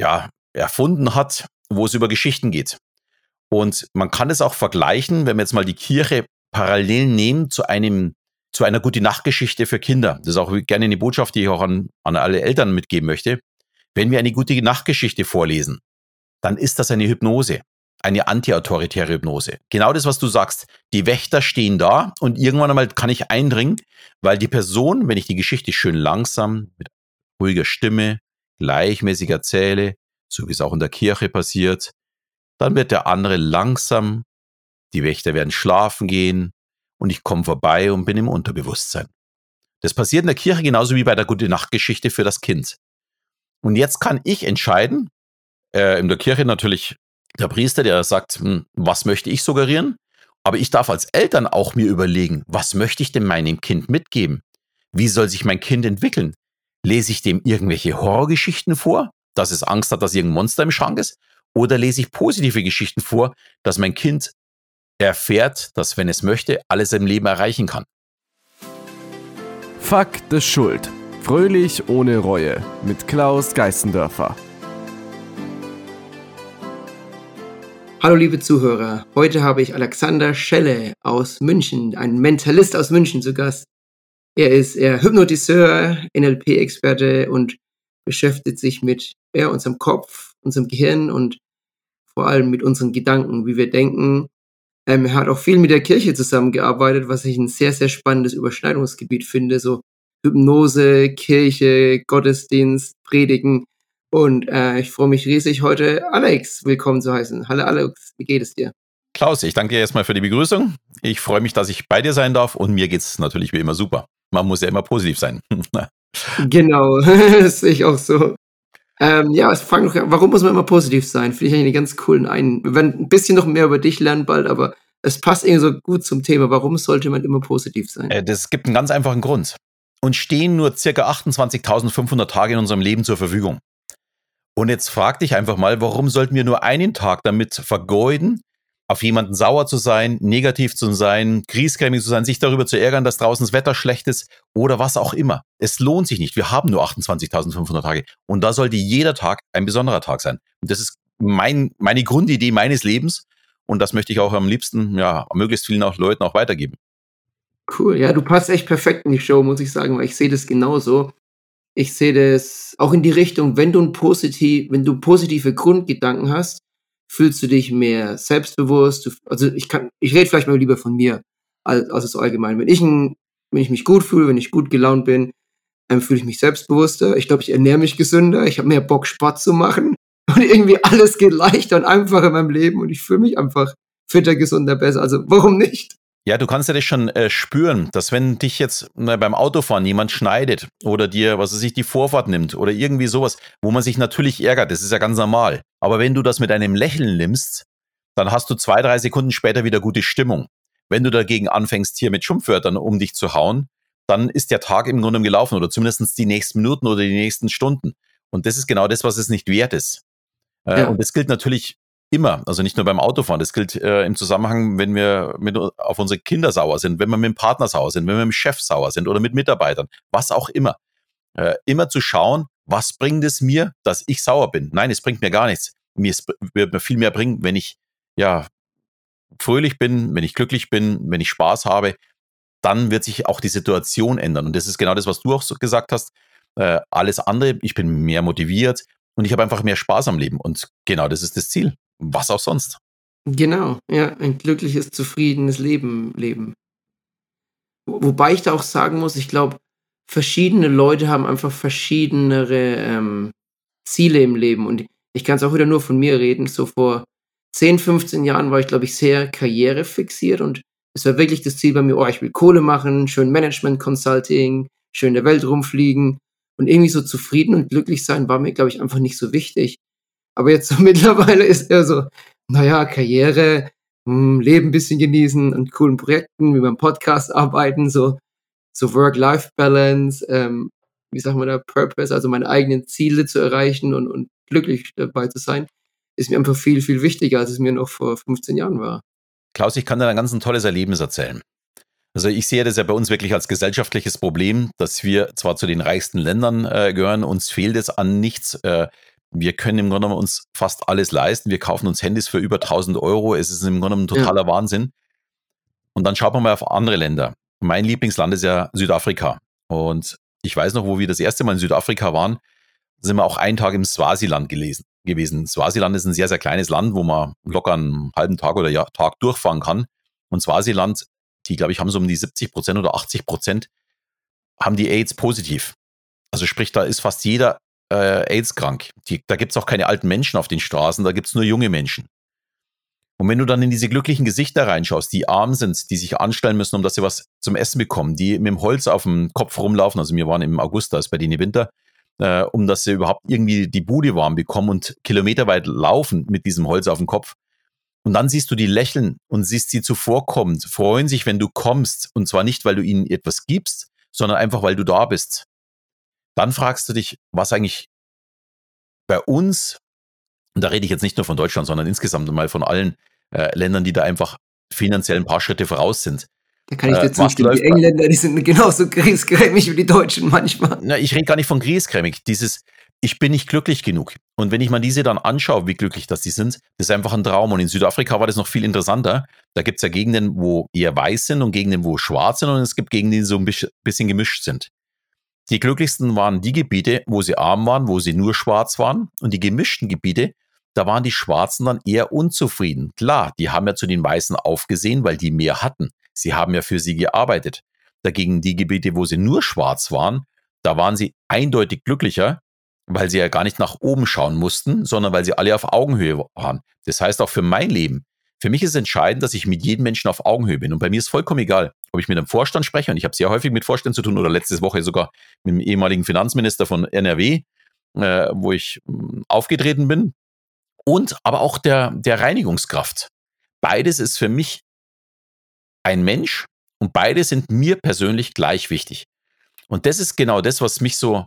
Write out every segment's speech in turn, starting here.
ja, erfunden hat, wo es über Geschichten geht. Und man kann es auch vergleichen, wenn wir jetzt mal die Kirche parallel nehmen zu einem zu einer gute Nachtgeschichte für Kinder. Das ist auch gerne eine Botschaft, die ich auch an, an alle Eltern mitgeben möchte. Wenn wir eine gute Nachtgeschichte vorlesen, dann ist das eine Hypnose, eine antiautoritäre Hypnose. Genau das, was du sagst. Die Wächter stehen da und irgendwann einmal kann ich eindringen, weil die Person, wenn ich die Geschichte schön langsam, mit ruhiger Stimme, gleichmäßig erzähle, so wie es auch in der Kirche passiert, dann wird der andere langsam, die Wächter werden schlafen gehen und ich komme vorbei und bin im Unterbewusstsein. Das passiert in der Kirche genauso wie bei der Gute Nacht Geschichte für das Kind. Und jetzt kann ich entscheiden, äh, in der Kirche natürlich der Priester, der sagt, hm, was möchte ich suggerieren? Aber ich darf als Eltern auch mir überlegen, was möchte ich denn meinem Kind mitgeben? Wie soll sich mein Kind entwickeln? Lese ich dem irgendwelche Horrorgeschichten vor, dass es Angst hat, dass irgendein Monster im Schrank ist? Oder lese ich positive Geschichten vor, dass mein Kind erfährt, dass, wenn es möchte, alles im Leben erreichen kann. Fakt des Schuld. Fröhlich ohne Reue mit Klaus Geißendörfer. Hallo liebe Zuhörer, heute habe ich Alexander Schelle aus München, ein Mentalist aus München zu Gast. Er ist er Hypnotiseur, NLP-Experte und beschäftigt sich mit ja, unserem Kopf, unserem Gehirn und vor allem mit unseren Gedanken, wie wir denken. Ähm, er hat auch viel mit der Kirche zusammengearbeitet, was ich ein sehr, sehr spannendes Überschneidungsgebiet finde. So Hypnose, Kirche, Gottesdienst, Predigen. Und äh, ich freue mich riesig, heute Alex willkommen zu heißen. Hallo Alex, wie geht es dir? Klaus, ich danke dir erstmal für die Begrüßung. Ich freue mich, dass ich bei dir sein darf und mir geht es natürlich wie immer super. Man muss ja immer positiv sein. genau, das sehe ich auch so. Ähm, ja, es fragt noch, warum muss man immer positiv sein? Finde ich eigentlich einen ganz coolen einen. Wir werden ein bisschen noch mehr über dich lernen bald, aber es passt irgendwie so gut zum Thema. Warum sollte man immer positiv sein? Äh, das gibt einen ganz einfachen Grund. Uns stehen nur circa 28.500 Tage in unserem Leben zur Verfügung. Und jetzt frag dich einfach mal, warum sollten wir nur einen Tag damit vergeuden, auf jemanden sauer zu sein, negativ zu sein, griesgrämig zu sein, sich darüber zu ärgern, dass draußen das Wetter schlecht ist oder was auch immer. Es lohnt sich nicht. Wir haben nur 28.500 Tage und da sollte jeder Tag ein besonderer Tag sein. Und das ist mein, meine Grundidee meines Lebens und das möchte ich auch am liebsten, ja, möglichst vielen auch Leuten auch weitergeben. Cool, ja, du passt echt perfekt in die Show, muss ich sagen, weil ich sehe das genauso. Ich sehe das auch in die Richtung, wenn du ein positiv, wenn du positive Grundgedanken hast, fühlst du dich mehr selbstbewusst. Also ich kann, ich rede vielleicht mal lieber von mir als, als allgemein. Wenn ich, ein, wenn ich mich gut fühle, wenn ich gut gelaunt bin, dann fühle ich mich selbstbewusster. Ich glaube, ich ernähre mich gesünder. Ich habe mehr Bock, Sport zu machen. Und irgendwie alles geht leichter und einfacher in meinem Leben und ich fühle mich einfach fitter, gesunder, besser. Also warum nicht? Ja, du kannst ja das schon äh, spüren, dass wenn dich jetzt na, beim Autofahren jemand schneidet oder dir, was weiß ich, die Vorfahrt nimmt oder irgendwie sowas, wo man sich natürlich ärgert, das ist ja ganz normal. Aber wenn du das mit einem Lächeln nimmst, dann hast du zwei, drei Sekunden später wieder gute Stimmung. Wenn du dagegen anfängst, hier mit Schimpfwörtern um dich zu hauen, dann ist der Tag im Grunde gelaufen oder zumindest die nächsten Minuten oder die nächsten Stunden. Und das ist genau das, was es nicht wert ist. Äh, ja. Und das gilt natürlich Immer, also nicht nur beim Autofahren. Das gilt äh, im Zusammenhang, wenn wir mit, auf unsere Kinder sauer sind, wenn wir mit dem Partner sauer sind, wenn wir mit dem Chef sauer sind oder mit Mitarbeitern, was auch immer. Äh, immer zu schauen, was bringt es mir, dass ich sauer bin? Nein, es bringt mir gar nichts. Mir wird mir viel mehr bringen, wenn ich ja fröhlich bin, wenn ich glücklich bin, wenn ich Spaß habe, dann wird sich auch die Situation ändern. Und das ist genau das, was du auch so gesagt hast. Äh, alles andere, ich bin mehr motiviert und ich habe einfach mehr Spaß am Leben. Und genau das ist das Ziel was auch sonst. Genau, ja, ein glückliches, zufriedenes Leben leben. Wobei ich da auch sagen muss, ich glaube, verschiedene Leute haben einfach verschiedenere ähm, Ziele im Leben. Und ich kann es auch wieder nur von mir reden. So vor 10, 15 Jahren war ich, glaube ich, sehr karrierefixiert und es war wirklich das Ziel bei mir, oh, ich will Kohle machen, schön Management Consulting, schön in der Welt rumfliegen und irgendwie so zufrieden und glücklich sein war mir, glaube ich, einfach nicht so wichtig. Aber jetzt so mittlerweile ist er so, naja, Karriere, mh, hm, Leben ein bisschen genießen und coolen Projekten, wie beim Podcast arbeiten, so, so Work-Life-Balance, ähm, wie sagen wir da, Purpose, also meine eigenen Ziele zu erreichen und, und glücklich dabei zu sein, ist mir einfach viel, viel wichtiger, als es mir noch vor 15 Jahren war. Klaus, ich kann dir ein ganz ein tolles Erlebnis erzählen. Also ich sehe das ja bei uns wirklich als gesellschaftliches Problem, dass wir zwar zu den reichsten Ländern äh, gehören, uns fehlt es an nichts. Äh, Wir können im Grunde genommen uns fast alles leisten. Wir kaufen uns Handys für über 1000 Euro. Es ist im Grunde genommen totaler ja. Wahnsinn. Und dann schaut man mal auf andere Länder. Mein Lieblingsland ist ja Südafrika. Und ich weiß noch, wo wir das erste Mal in Südafrika waren, sind wir auch einen Tag im Swasiland gelesen, gewesen. Swasiland ist ein sehr, sehr kleines Land, wo man locker einen halben Tag oder ja, Tag durchfahren kann. Und Swasiland, die, glaube ich, haben so um die 70 Prozent oder 80 Prozent, haben die AIDS positiv. Also sprich, da ist fast jeder äh, AIDS krank. Da gibt es auch keine alten Menschen auf den Straßen, da gibt es nur junge Menschen. Und wenn du dann in diese glücklichen Gesichter reinschaust, die arm sind, die sich anstellen müssen, um dass sie was zum Essen bekommen, die mit dem Holz auf dem Kopf rumlaufen, also wir waren im August, da ist bei denen Winter, äh, um dass sie überhaupt irgendwie die Bude warm bekommen und kilometerweit laufen mit diesem Holz auf dem Kopf. Und dann siehst du die lächeln und siehst sie zuvorkommend, freuen sich, wenn du kommst. Und zwar nicht, weil du ihnen etwas gibst, sondern einfach, weil du da bist. Dann fragst du dich, was eigentlich bei uns, und da rede ich jetzt nicht nur von Deutschland, sondern insgesamt mal von allen äh, Ländern, die da einfach finanziell ein paar Schritte voraus sind. Da kann ich dir äh, zustimmen. Die Engländer, die sind genauso griesgrämig wie die Deutschen manchmal. Na, ich rede gar nicht von griesgrämig. Dieses, ich bin nicht glücklich genug. Und wenn ich mal diese dann anschaue, wie glücklich das die sind, das ist einfach ein Traum. Und in Südafrika war das noch viel interessanter. Da gibt es ja Gegenden, wo eher weiß sind und Gegenden, wo schwarz sind. Und es gibt Gegenden, die so ein bisschen gemischt sind. Die glücklichsten waren die Gebiete, wo sie arm waren, wo sie nur schwarz waren. Und die gemischten Gebiete, da waren die Schwarzen dann eher unzufrieden. Klar, die haben ja zu den Weißen aufgesehen, weil die mehr hatten. Sie haben ja für sie gearbeitet. Dagegen die Gebiete, wo sie nur schwarz waren, da waren sie eindeutig glücklicher, weil sie ja gar nicht nach oben schauen mussten, sondern weil sie alle auf Augenhöhe waren. Das heißt auch für mein Leben. Für mich ist entscheidend, dass ich mit jedem Menschen auf Augenhöhe bin. Und bei mir ist vollkommen egal, ob ich mit einem Vorstand spreche, und ich habe sehr häufig mit Vorständen zu tun, oder letzte Woche sogar mit dem ehemaligen Finanzminister von NRW, äh, wo ich mh, hm, aufgetreten bin, und aber auch der, der Reinigungskraft. Beides ist für mich ein Mensch und beide sind mir persönlich gleich wichtig. Und das ist genau das, was mich so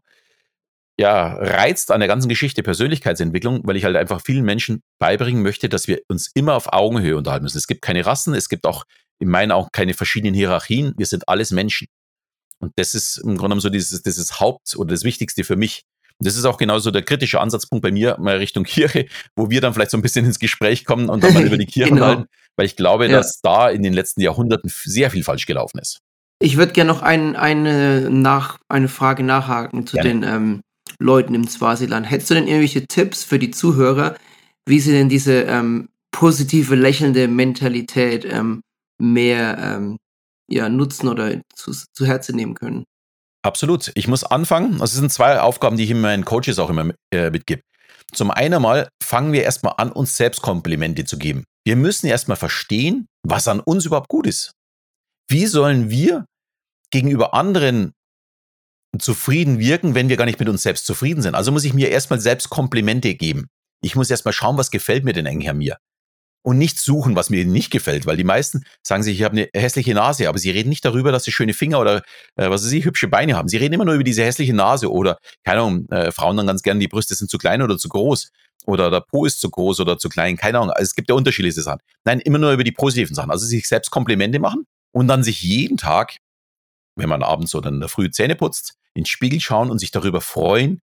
ja, reizt an der ganzen Geschichte Persönlichkeitsentwicklung, weil ich halt einfach vielen Menschen beibringen möchte, dass wir uns immer auf Augenhöhe unterhalten müssen. Es gibt keine Rassen, es gibt auch in meinen Augen keine verschiedenen Hierarchien. Wir sind alles Menschen. Und das ist im Grunde genommen so dieses, dieses Haupt- oder das Wichtigste für mich. Und das ist auch genauso der kritische Ansatzpunkt bei mir mal Richtung Kirche, wo wir dann vielleicht so ein bisschen ins Gespräch kommen und dann mal über die Kirche genau. halten, weil ich glaube, ja. dass da in den letzten Jahrhunderten sehr viel falsch gelaufen ist. Ich würde gerne noch ein, eine, nach, eine Frage nachhaken zu gerne. den ähm, Leuten im Swasiland. Hättest du denn irgendwelche Tipps für die Zuhörer, wie sie denn diese ähm, positive, lächelnde Mentalität ähm, mehr ähm, ja, nutzen oder zu, zu Herzen nehmen können? Absolut. Ich muss anfangen. Also es sind zwei Aufgaben, die ich meinen Coaches auch immer äh, mitgebe. Zum einen mal fangen wir erstmal an, uns selbst Komplimente zu geben. Wir müssen erstmal verstehen, was an uns überhaupt gut ist. Wie sollen wir gegenüber anderen zufrieden wirken, wenn wir gar nicht mit uns selbst zufrieden sind? Also muss ich mir erstmal selbst Komplimente geben. Ich muss erstmal schauen, was gefällt mir denn eigentlich an mir und nicht suchen, was mir nicht gefällt, weil die meisten sagen sich, ich habe eine hässliche Nase, aber sie reden nicht darüber, dass sie schöne Finger oder äh, was weiß ich, hübsche Beine haben. Sie reden immer nur über diese hässliche Nase oder, keine Ahnung, äh, Frauen dann ganz gerne, die Brüste sind zu klein oder zu groß oder der Po ist zu groß oder zu klein, keine Ahnung. Also es gibt ja unterschiedliche Sachen. Nein, immer nur über die positiven Sachen. Also sich selbst Komplimente machen und dann sich jeden Tag, wenn man abends oder in der Früh Zähne putzt, ins Spiegel schauen und sich darüber freuen,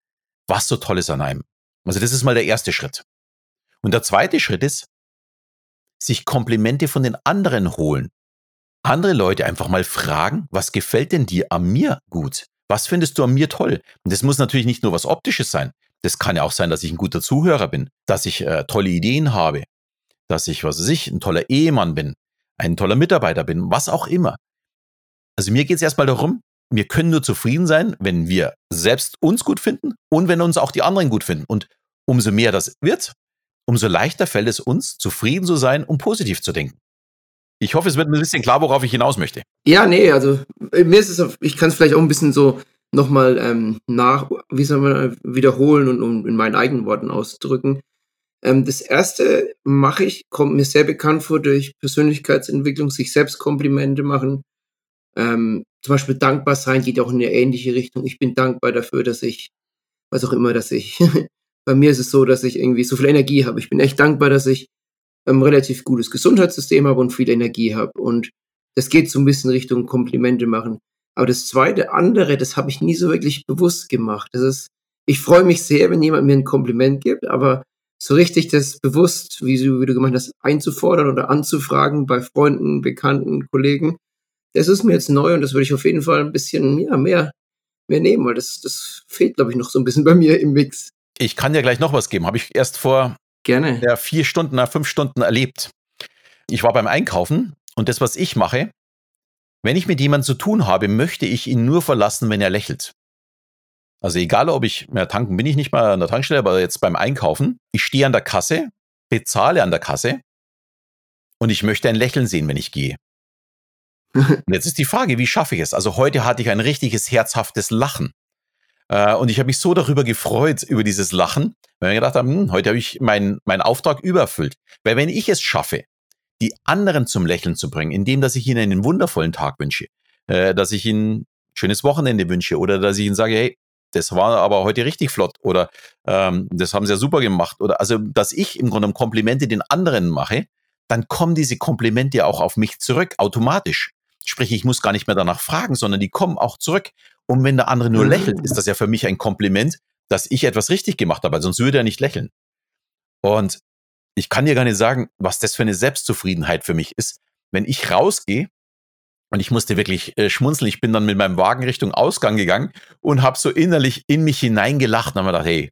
was so toll ist an einem. Also das ist mal der erste Schritt. Und der zweite Schritt ist, sich Komplimente von den anderen holen. Andere Leute einfach mal fragen, was gefällt denn dir an mir gut? Was findest du an mir toll? Und das muss natürlich nicht nur was Optisches sein. Das kann ja auch sein, dass ich ein guter Zuhörer bin, dass ich äh, tolle Ideen habe, dass ich, was weiß ich, ein toller Ehemann bin, ein toller Mitarbeiter bin, was auch immer. Also mir geht es erstmal darum, wir können nur zufrieden sein, wenn wir selbst uns gut finden und wenn uns auch die anderen gut finden. Und umso mehr das wird, umso leichter fällt es uns, zufrieden zu sein und positiv zu denken. Ich hoffe, es wird ein bisschen klar, worauf ich hinaus möchte. Ja, nee, also äh, mir ist es, ich kann es vielleicht auch ein bisschen so nochmal ähm, nach, wie soll man wiederholen und um in meinen eigenen Worten auszudrücken. Ähm, das erste mache ich, kommt mir sehr bekannt vor durch Persönlichkeitsentwicklung, sich selbst Komplimente machen. Ähm, zum Beispiel dankbar sein geht auch in eine ähnliche Richtung. Ich bin dankbar dafür, dass ich, was auch immer, dass ich Bei mir ist es so, dass ich irgendwie so viel Energie habe. Ich bin echt dankbar, dass ich ein ähm, relativ gutes Gesundheitssystem habe und viel Energie habe. Und das geht so ein bisschen Richtung Komplimente machen. Aber das zweite andere, das habe ich nie so wirklich bewusst gemacht. Das ist ich freue mich sehr, wenn jemand mir ein Kompliment gibt, aber so richtig das bewusst, wie du, wie du gemeint hast, einzufordern oder anzufragen bei Freunden, Bekannten, Kollegen, das ist mir jetzt neu und das würde ich auf jeden Fall ein bisschen ja, mehr, mehr nehmen, weil das, das fehlt, glaube ich, noch so ein bisschen bei mir im Mix. Ich kann dir gleich noch was geben. Habe ich erst vor Gerne. Ja, vier Stunden, nach fünf Stunden erlebt. Ich war beim Einkaufen und das, was ich mache, wenn ich mit jemandem zu tun habe, möchte ich ihn nur verlassen, wenn er lächelt. Also egal, ob ich, ja, tanken bin ich nicht mal an der Tankstelle, aber jetzt beim Einkaufen, ich stehe an der Kasse, bezahle an der Kasse und ich möchte ein Lächeln sehen, wenn ich gehe. Und jetzt ist die Frage, wie schaffe ich es? Also heute hatte ich ein richtiges herzhaftes Lachen. Äh, und ich habe mich so darüber gefreut, über dieses Lachen, weil ich gedacht habe, hm, heute habe ich meinen mein Auftrag übererfüllt. Weil wenn ich es schaffe, die anderen zum Lächeln zu bringen, indem dass ich ihnen einen wundervollen Tag wünsche, äh, dass ich ihnen ein schönes Wochenende wünsche oder dass ich ihnen sage, hey, das war aber heute richtig flott oder ähm, das haben sie ja super gemacht oder also, dass ich im Grunde Komplimente den anderen mache, dann kommen diese Komplimente auch auf mich zurück, automatisch. Sprich, ich muss gar nicht mehr danach fragen, sondern die kommen auch zurück. Und wenn der andere nur lächelt, ist das ja für mich ein Kompliment, dass ich etwas richtig gemacht habe, sonst würde er nicht lächeln. Und ich kann dir gar nicht sagen, was das für eine Selbstzufriedenheit für mich ist, wenn ich rausgehe und ich musste wirklich äh, schmunzeln. Ich bin dann mit meinem Wagen Richtung Ausgang gegangen und habe so innerlich in mich hineingelacht und habe mir gedacht, hey,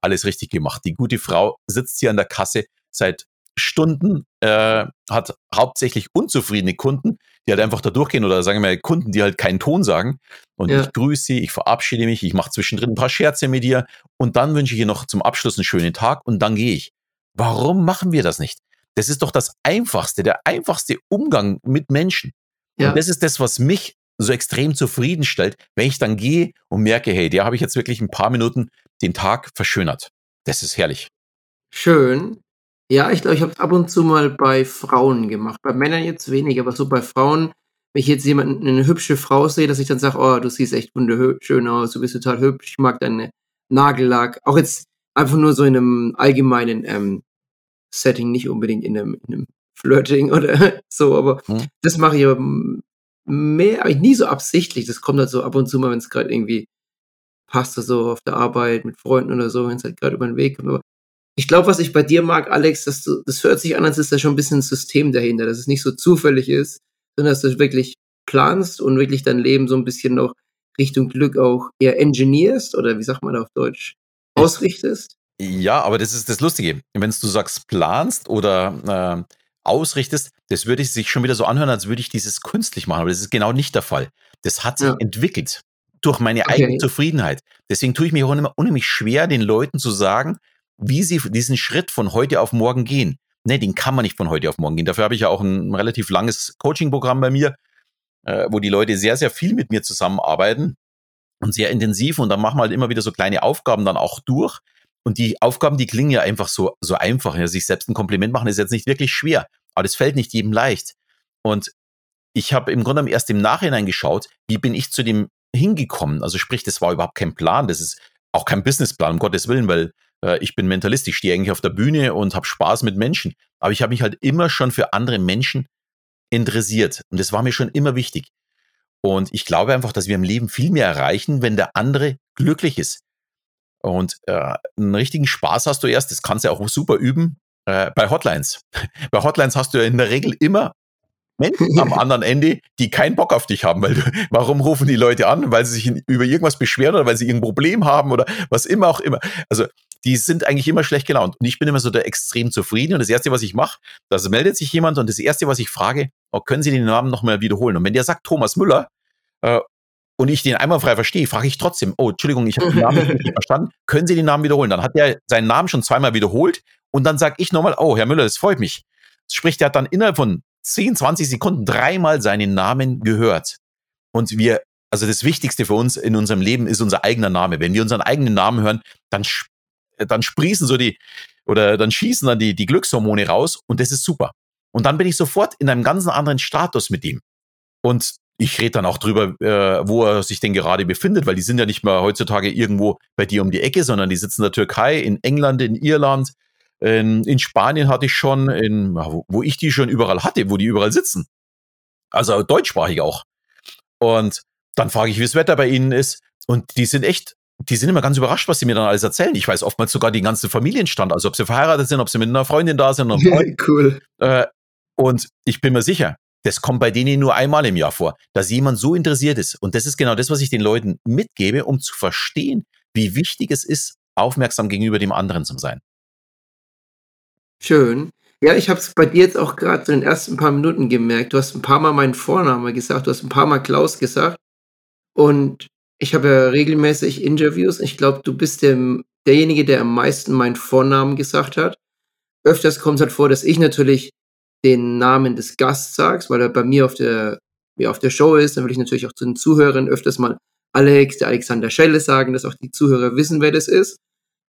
alles richtig gemacht. Die gute Frau sitzt hier an der Kasse seit Stunden, äh, hat hauptsächlich unzufriedene Kunden, die halt einfach da durchgehen oder sagen wir mal Kunden, die halt keinen Ton sagen. Und ja. ich grüße sie, ich verabschiede mich, ich mache zwischendrin ein paar Scherze mit ihr und dann wünsche ich ihr noch zum Abschluss einen schönen Tag und dann gehe ich. Warum machen wir das nicht? Das ist doch das einfachste, der einfachste Umgang mit Menschen. Ja. Und das ist das, was mich so extrem zufriedenstellt, wenn ich dann gehe und merke, hey, der habe ich jetzt wirklich ein paar Minuten den Tag verschönert. Das ist herrlich. Schön. Ja, ich glaube, ich habe es ab und zu mal bei Frauen gemacht. Bei Männern jetzt weniger, aber so bei Frauen, wenn ich jetzt jemanden, eine hübsche Frau sehe, dass ich dann sage, oh, du siehst echt wunderschön aus, du bist total hübsch, ich mag deine Nagellack. Auch jetzt einfach nur so in einem allgemeinen ähm, Setting, nicht unbedingt in einem, in einem Flirting oder so, aber hm. das mache ich aber mehr, aber nie so absichtlich. Das kommt halt so ab und zu mal, wenn es gerade irgendwie passt, so auf der Arbeit mit Freunden oder so, wenn es halt gerade über den Weg kommt. Aber ich glaube, was ich bei dir mag, Alex, dass du, das hört sich an, als ist da schon ein bisschen ein System dahinter, dass es nicht so zufällig ist, sondern dass du wirklich planst und wirklich dein Leben so ein bisschen noch Richtung Glück auch eher engineerst oder wie sagt man da auf Deutsch, ausrichtest. Ja, aber das ist das Lustige. Wenn du sagst, planst oder äh, ausrichtest, das würde sich schon wieder so anhören, als würde ich dieses künstlich machen. Aber das ist genau nicht der Fall. Das hat sich ja. entwickelt durch meine okay. eigene Zufriedenheit. Deswegen tue ich mir auch immer unheimlich schwer, den Leuten zu sagen, wie sie diesen Schritt von heute auf morgen gehen. Ne, den kann man nicht von heute auf morgen gehen. Dafür habe ich ja auch ein relativ langes Coaching-Programm bei mir, äh, wo die Leute sehr, sehr viel mit mir zusammenarbeiten und sehr intensiv. Und dann machen wir halt immer wieder so kleine Aufgaben dann auch durch. Und die Aufgaben, die klingen ja einfach so, so einfach. Ja, sich selbst ein Kompliment machen ist jetzt nicht wirklich schwer, aber das fällt nicht jedem leicht. Und ich habe im Grunde erst im Nachhinein geschaut, wie bin ich zu dem hingekommen. Also sprich, das war überhaupt kein Plan, das ist auch kein Businessplan, um Gottes Willen, weil äh, ich bin Mentalist, ich stehe eigentlich auf der Bühne und habe Spaß mit Menschen. Aber ich habe mich halt immer schon für andere Menschen interessiert. Und das war mir schon immer wichtig. Und ich glaube einfach, dass wir im Leben viel mehr erreichen, wenn der andere glücklich ist. Und äh, einen richtigen Spaß hast du erst, das kannst du auch super üben, äh, bei Hotlines. bei Hotlines hast du ja in der Regel immer Menschen am anderen Ende, die keinen Bock auf dich haben, weil du, warum rufen die Leute an? Weil sie sich über irgendwas beschweren oder weil sie irgendein Problem haben oder was immer auch immer. Also die sind eigentlich immer schlecht gelaunt. Und ich bin immer so der extrem zufrieden. Und das Erste, was ich mache, das meldet sich jemand und das Erste, was ich frage, oh, können Sie den Namen nochmal wiederholen? Und wenn der sagt Thomas Müller äh, und ich den einmal frei verstehe, frage ich trotzdem, oh, Entschuldigung, ich habe den Namen nicht verstanden, können Sie den Namen wiederholen? Dann hat der seinen Namen schon zweimal wiederholt und dann sage ich nochmal, oh, Herr Müller, das freut mich. Sprich, der hat dann innerhalb von 10, 20 Sekunden dreimal seinen Namen gehört. Und wir, also das Wichtigste für uns in unserem Leben ist unser eigener Name. Wenn wir unseren eigenen Namen hören, dann dann sprießen so die, oder dann schießen dann die, die Glückshormone raus und das ist super. Und dann bin ich sofort in einem ganz anderen Status mit ihm. Und ich rede dann auch drüber, äh, wo er sich denn gerade befindet, weil die sind ja nicht mehr heutzutage irgendwo bei dir um die Ecke, sondern die sitzen in der Türkei, in England, in Irland, in, in Spanien hatte ich schon, in, wo ich die schon überall hatte, wo die überall sitzen. Also deutschsprachig auch. Und dann frage ich, wie das Wetter bei ihnen ist. Und die sind echt die sind immer ganz überrascht, was sie mir dann alles erzählen. Ich weiß oftmals sogar den ganzen Familienstand, also ob sie verheiratet sind, ob sie mit einer Freundin da sind. Und, cool. Äh, und ich bin mir sicher, das kommt bei denen nur einmal im Jahr vor, dass jemand so interessiert ist. Und das ist genau das, was ich den Leuten mitgebe, um zu verstehen, wie wichtig es ist, aufmerksam gegenüber dem anderen zu sein. Schön. Ja, ich habe es bei dir jetzt auch gerade in den ersten paar Minuten gemerkt. Du hast ein paar Mal meinen Vornamen gesagt, du hast ein paar Mal Klaus gesagt. Und ich habe ja regelmäßig Interviews. Ich glaube, du bist dem, derjenige, der am meisten meinen Vornamen gesagt hat. Öfters kommt es halt vor, dass ich natürlich den Namen des Gasts sagst, weil er bei mir auf der, ja, auf der Show ist. Dann will ich natürlich auch zu den Zuhörern öfters mal Alex, der Alexander Schelle sagen, dass auch die Zuhörer wissen, wer das ist.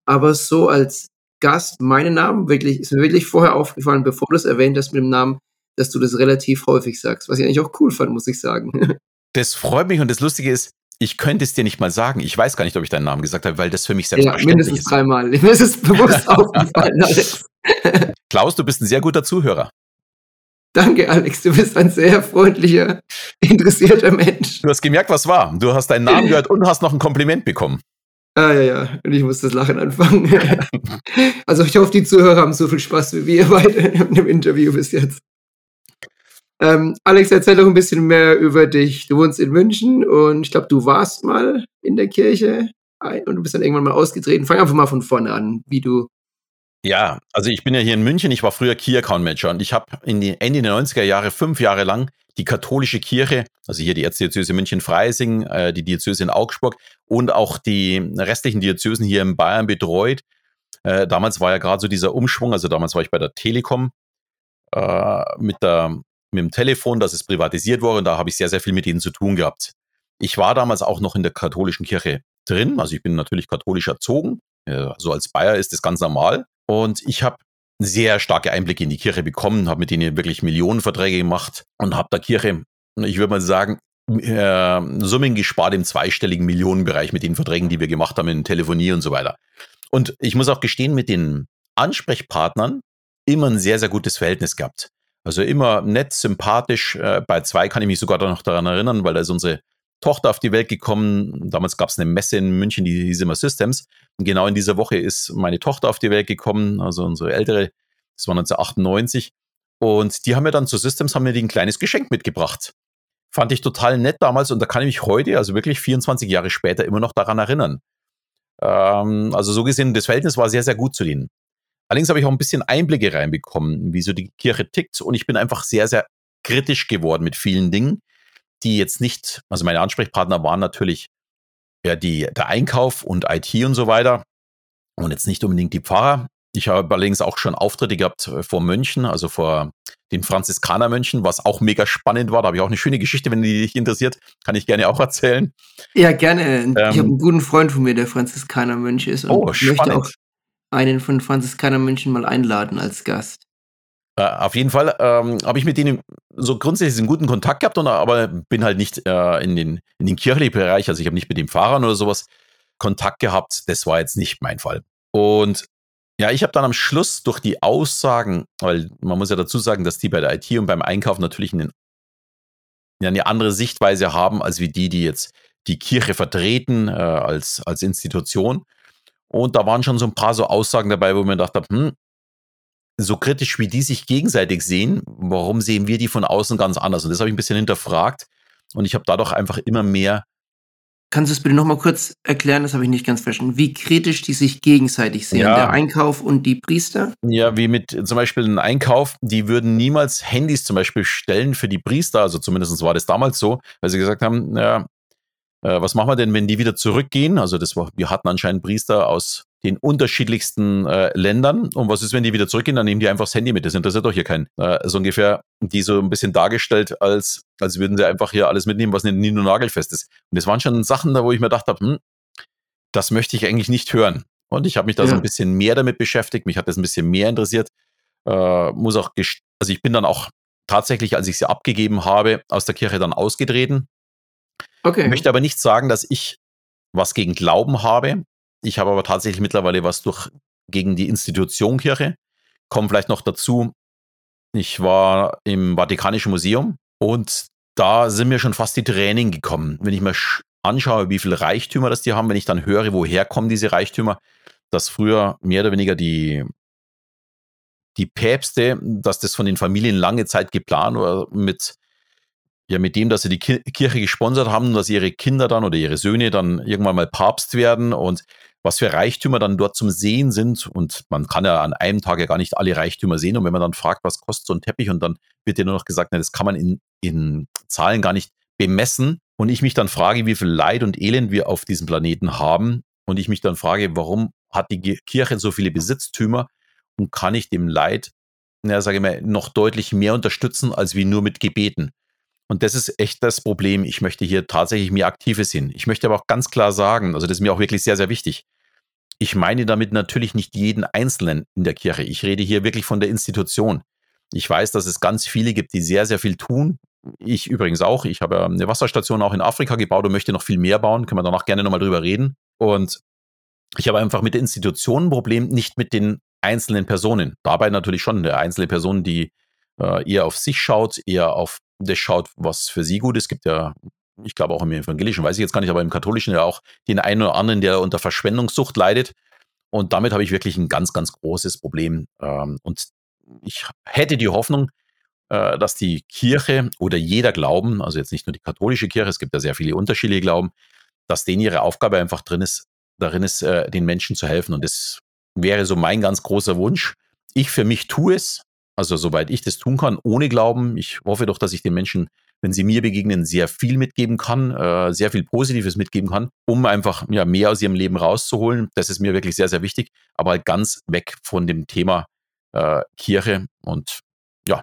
Aber so als Gast meinen Namen, wirklich, ist mir wirklich vorher aufgefallen, bevor du es erwähnt hast mit dem Namen, dass du das relativ häufig sagst, was ich eigentlich auch cool fand, muss ich sagen. Das freut mich und das Lustige ist, ich könnte es dir nicht mal sagen. Ich weiß gar nicht, ob ich deinen Namen gesagt habe, weil das für mich selbstverständlich ja, mindestens ist. dreimal. Mir ist es bewusst aufgefallen, Alex. Klaus, du bist ein sehr guter Zuhörer. Danke, Alex. Du bist ein sehr freundlicher, interessierter Mensch. Du hast gemerkt, was war. Du hast deinen Namen gehört und hast noch ein Kompliment bekommen. Ah, ja, ja. Und ich muss das Lachen anfangen. also, ich hoffe, die Zuhörer haben so viel Spaß wie wir beide in dem Interview bis jetzt. Ähm, Alex, erzähl doch ein bisschen mehr über dich. Du wohnst in München und ich glaube, du warst mal in der Kirche und du bist dann irgendwann mal ausgetreten. Fang einfach mal von vorne an, wie du. Ja, also ich bin ja hier in München. Ich war früher Key Account Manager und ich habe Ende der 90er Jahre fünf Jahre lang die katholische Kirche, also hier die Erzdiözese München-Freising, äh, die Diözese in Augsburg und auch die restlichen Diözesen hier in Bayern betreut. Äh, damals war ja gerade so dieser Umschwung, also damals war ich bei der Telekom äh, mit, der, mit dem Telefon, dass es privatisiert wurde und da habe ich sehr, sehr viel mit ihnen zu tun gehabt. Ich war damals auch noch in der katholischen Kirche drin, also ich bin natürlich katholisch erzogen, äh, so als Bayer ist das ganz normal und ich habe sehr starke Einblicke in die Kirche bekommen, habe mit denen wirklich Millionenverträge gemacht und habe der Kirche, ich würde mal sagen, äh, Summen gespart im zweistelligen Millionenbereich mit den Verträgen, die wir gemacht haben in Telefonie und so weiter. Und ich muss auch gestehen, mit den Ansprechpartnern immer ein sehr, sehr gutes Verhältnis gehabt. Also immer nett, sympathisch. Äh, bei zwei kann ich mich sogar noch daran erinnern, weil da ist unsere Tochter auf die Welt gekommen. Damals gab es eine Messe in München, die hieß immer Systems. Und genau in dieser Woche ist meine Tochter auf die Welt gekommen, also unsere ältere, das war 1998. Und die haben mir dann zu Systems, haben mir ein kleines Geschenk mitgebracht. Fand ich total nett damals und da kann ich mich heute, also wirklich 24 Jahre später, immer noch daran erinnern. Ähm, also so gesehen, das Verhältnis war sehr, sehr gut zu denen. Allerdings habe ich auch ein bisschen Einblicke reinbekommen, wie so die Kirche tickt und ich bin einfach sehr, sehr kritisch geworden mit vielen Dingen die jetzt nicht, also meine Ansprechpartner waren natürlich ja die, der Einkauf und IT und so weiter und jetzt nicht unbedingt die Pfarrer. Ich habe allerdings auch schon Auftritte gehabt äh, vor Mönchen, also vor den Franziskanermönchen, was auch mega spannend war. Da habe ich auch eine schöne Geschichte, wenn die dich interessiert, kann ich gerne auch erzählen. Ja, gerne. Ähm, ich habe einen guten Freund von mir, der Franziskanermönch ist und oh, möchte auch einen von Franziskanermönchen mal einladen als Gast. Äh, auf jeden Fall ähm, habe ich mit denen so grundsätzlich einen guten Kontakt gehabt, und, aber bin halt nicht äh, in, den, in den kirchlichen Bereich, also ich habe nicht mit den Fahrern oder sowas Kontakt gehabt. Das war jetzt nicht mein Fall. Und ja, ich habe dann am Schluss durch die Aussagen, weil man muss ja dazu sagen, dass die bei der IT und beim Einkauf natürlich einen, eine andere Sichtweise haben, als wie die, die jetzt die Kirche vertreten äh, als, als Institution. Und da waren schon so ein paar so Aussagen dabei, wo man dachte, hm, so kritisch wie die sich gegenseitig sehen, warum sehen wir die von außen ganz anders? Und das habe ich ein bisschen hinterfragt und ich habe dadurch einfach immer mehr. Kannst du es bitte nochmal kurz erklären? Das habe ich nicht ganz verstanden. Wie kritisch die sich gegenseitig sehen, ja. der Einkauf und die Priester? Ja, wie mit zum Beispiel einem Einkauf, die würden niemals Handys zum Beispiel stellen für die Priester, also zumindest war das damals so, weil sie gesagt haben, ja, äh, was machen wir denn, wenn die wieder zurückgehen? Also das war, wir hatten anscheinend Priester aus den unterschiedlichsten äh, Ländern. Und was ist, wenn die wieder zurückgehen? Dann nehmen die einfach das Handy mit. Das interessiert doch hier keinen. Äh, so ungefähr die so ein bisschen dargestellt, als, als würden sie einfach hier alles mitnehmen, was nie nur nagelfest ist. Und das waren schon Sachen, da wo ich mir gedacht habe, hm, das möchte ich eigentlich nicht hören. Und ich habe mich da ja. so ein bisschen mehr damit beschäftigt. Mich hat das ein bisschen mehr interessiert. Äh, muss auch, also ich bin dann auch tatsächlich, als ich sie abgegeben habe, aus der Kirche dann ausgetreten. Okay. Ich möchte aber nicht sagen, dass ich was gegen Glauben habe. Ich habe aber tatsächlich mittlerweile was durch gegen die Institution Kirche. Kommt vielleicht noch dazu, ich war im Vatikanischen Museum und da sind mir schon fast die Tränen gekommen, wenn ich mir anschaue, wie viel Reichtümer das die haben, wenn ich dann höre, woher kommen diese Reichtümer, dass früher mehr oder weniger die, die Päpste, dass das von den Familien lange Zeit geplant oder mit, ja, mit dem, dass sie die Kirche gesponsert haben, dass ihre Kinder dann oder ihre Söhne dann irgendwann mal Papst werden und was für Reichtümer dann dort zum Sehen sind. Und man kann ja an einem Tag ja gar nicht alle Reichtümer sehen. Und wenn man dann fragt, was kostet so ein Teppich, und dann wird dir nur noch gesagt, na, das kann man in, in Zahlen gar nicht bemessen. Und ich mich dann frage, wie viel Leid und Elend wir auf diesem Planeten haben. Und ich mich dann frage, warum hat die Kirche so viele Besitztümer und kann ich dem Leid, na, sage ich mal, noch deutlich mehr unterstützen, als wie nur mit Gebeten. Und das ist echt das Problem. Ich möchte hier tatsächlich mehr Aktives hin. Ich möchte aber auch ganz klar sagen, also das ist mir auch wirklich sehr, sehr wichtig. Ich meine damit natürlich nicht jeden Einzelnen in der Kirche. Ich rede hier wirklich von der Institution. Ich weiß, dass es ganz viele gibt, die sehr, sehr viel tun. Ich übrigens auch. Ich habe eine Wasserstation auch in Afrika gebaut und möchte noch viel mehr bauen. Können wir danach gerne nochmal drüber reden. Und ich habe einfach mit der Institution ein Problem, nicht mit den einzelnen Personen. Dabei natürlich schon eine einzelne Person, die äh, eher auf sich schaut, eher auf das schaut, was für sie gut ist. Es gibt ja, ich glaube auch im Evangelischen, weiß ich jetzt gar nicht, aber im Katholischen ja auch den einen oder anderen, der unter Verschwendungssucht leidet. Und damit habe ich wirklich ein ganz, ganz großes Problem. Ähm, und ich hätte die Hoffnung, äh, dass die Kirche oder jeder Glauben, also jetzt nicht nur die katholische Kirche, es gibt ja sehr viele unterschiedliche Glauben, dass denen ihre Aufgabe einfach drin ist, darin ist, äh, den Menschen zu helfen. Und das wäre so mein ganz großer Wunsch. Ich für mich tue es, also soweit ich das tun kann, ohne Glauben. Ich hoffe doch, dass ich den Menschen, wenn sie mir begegnen, sehr viel mitgeben kann, äh, sehr viel Positives mitgeben kann, um einfach ja, mehr aus ihrem Leben rauszuholen. Das ist mir wirklich sehr, sehr wichtig, aber halt ganz weg von dem Thema äh, Kirche und ja.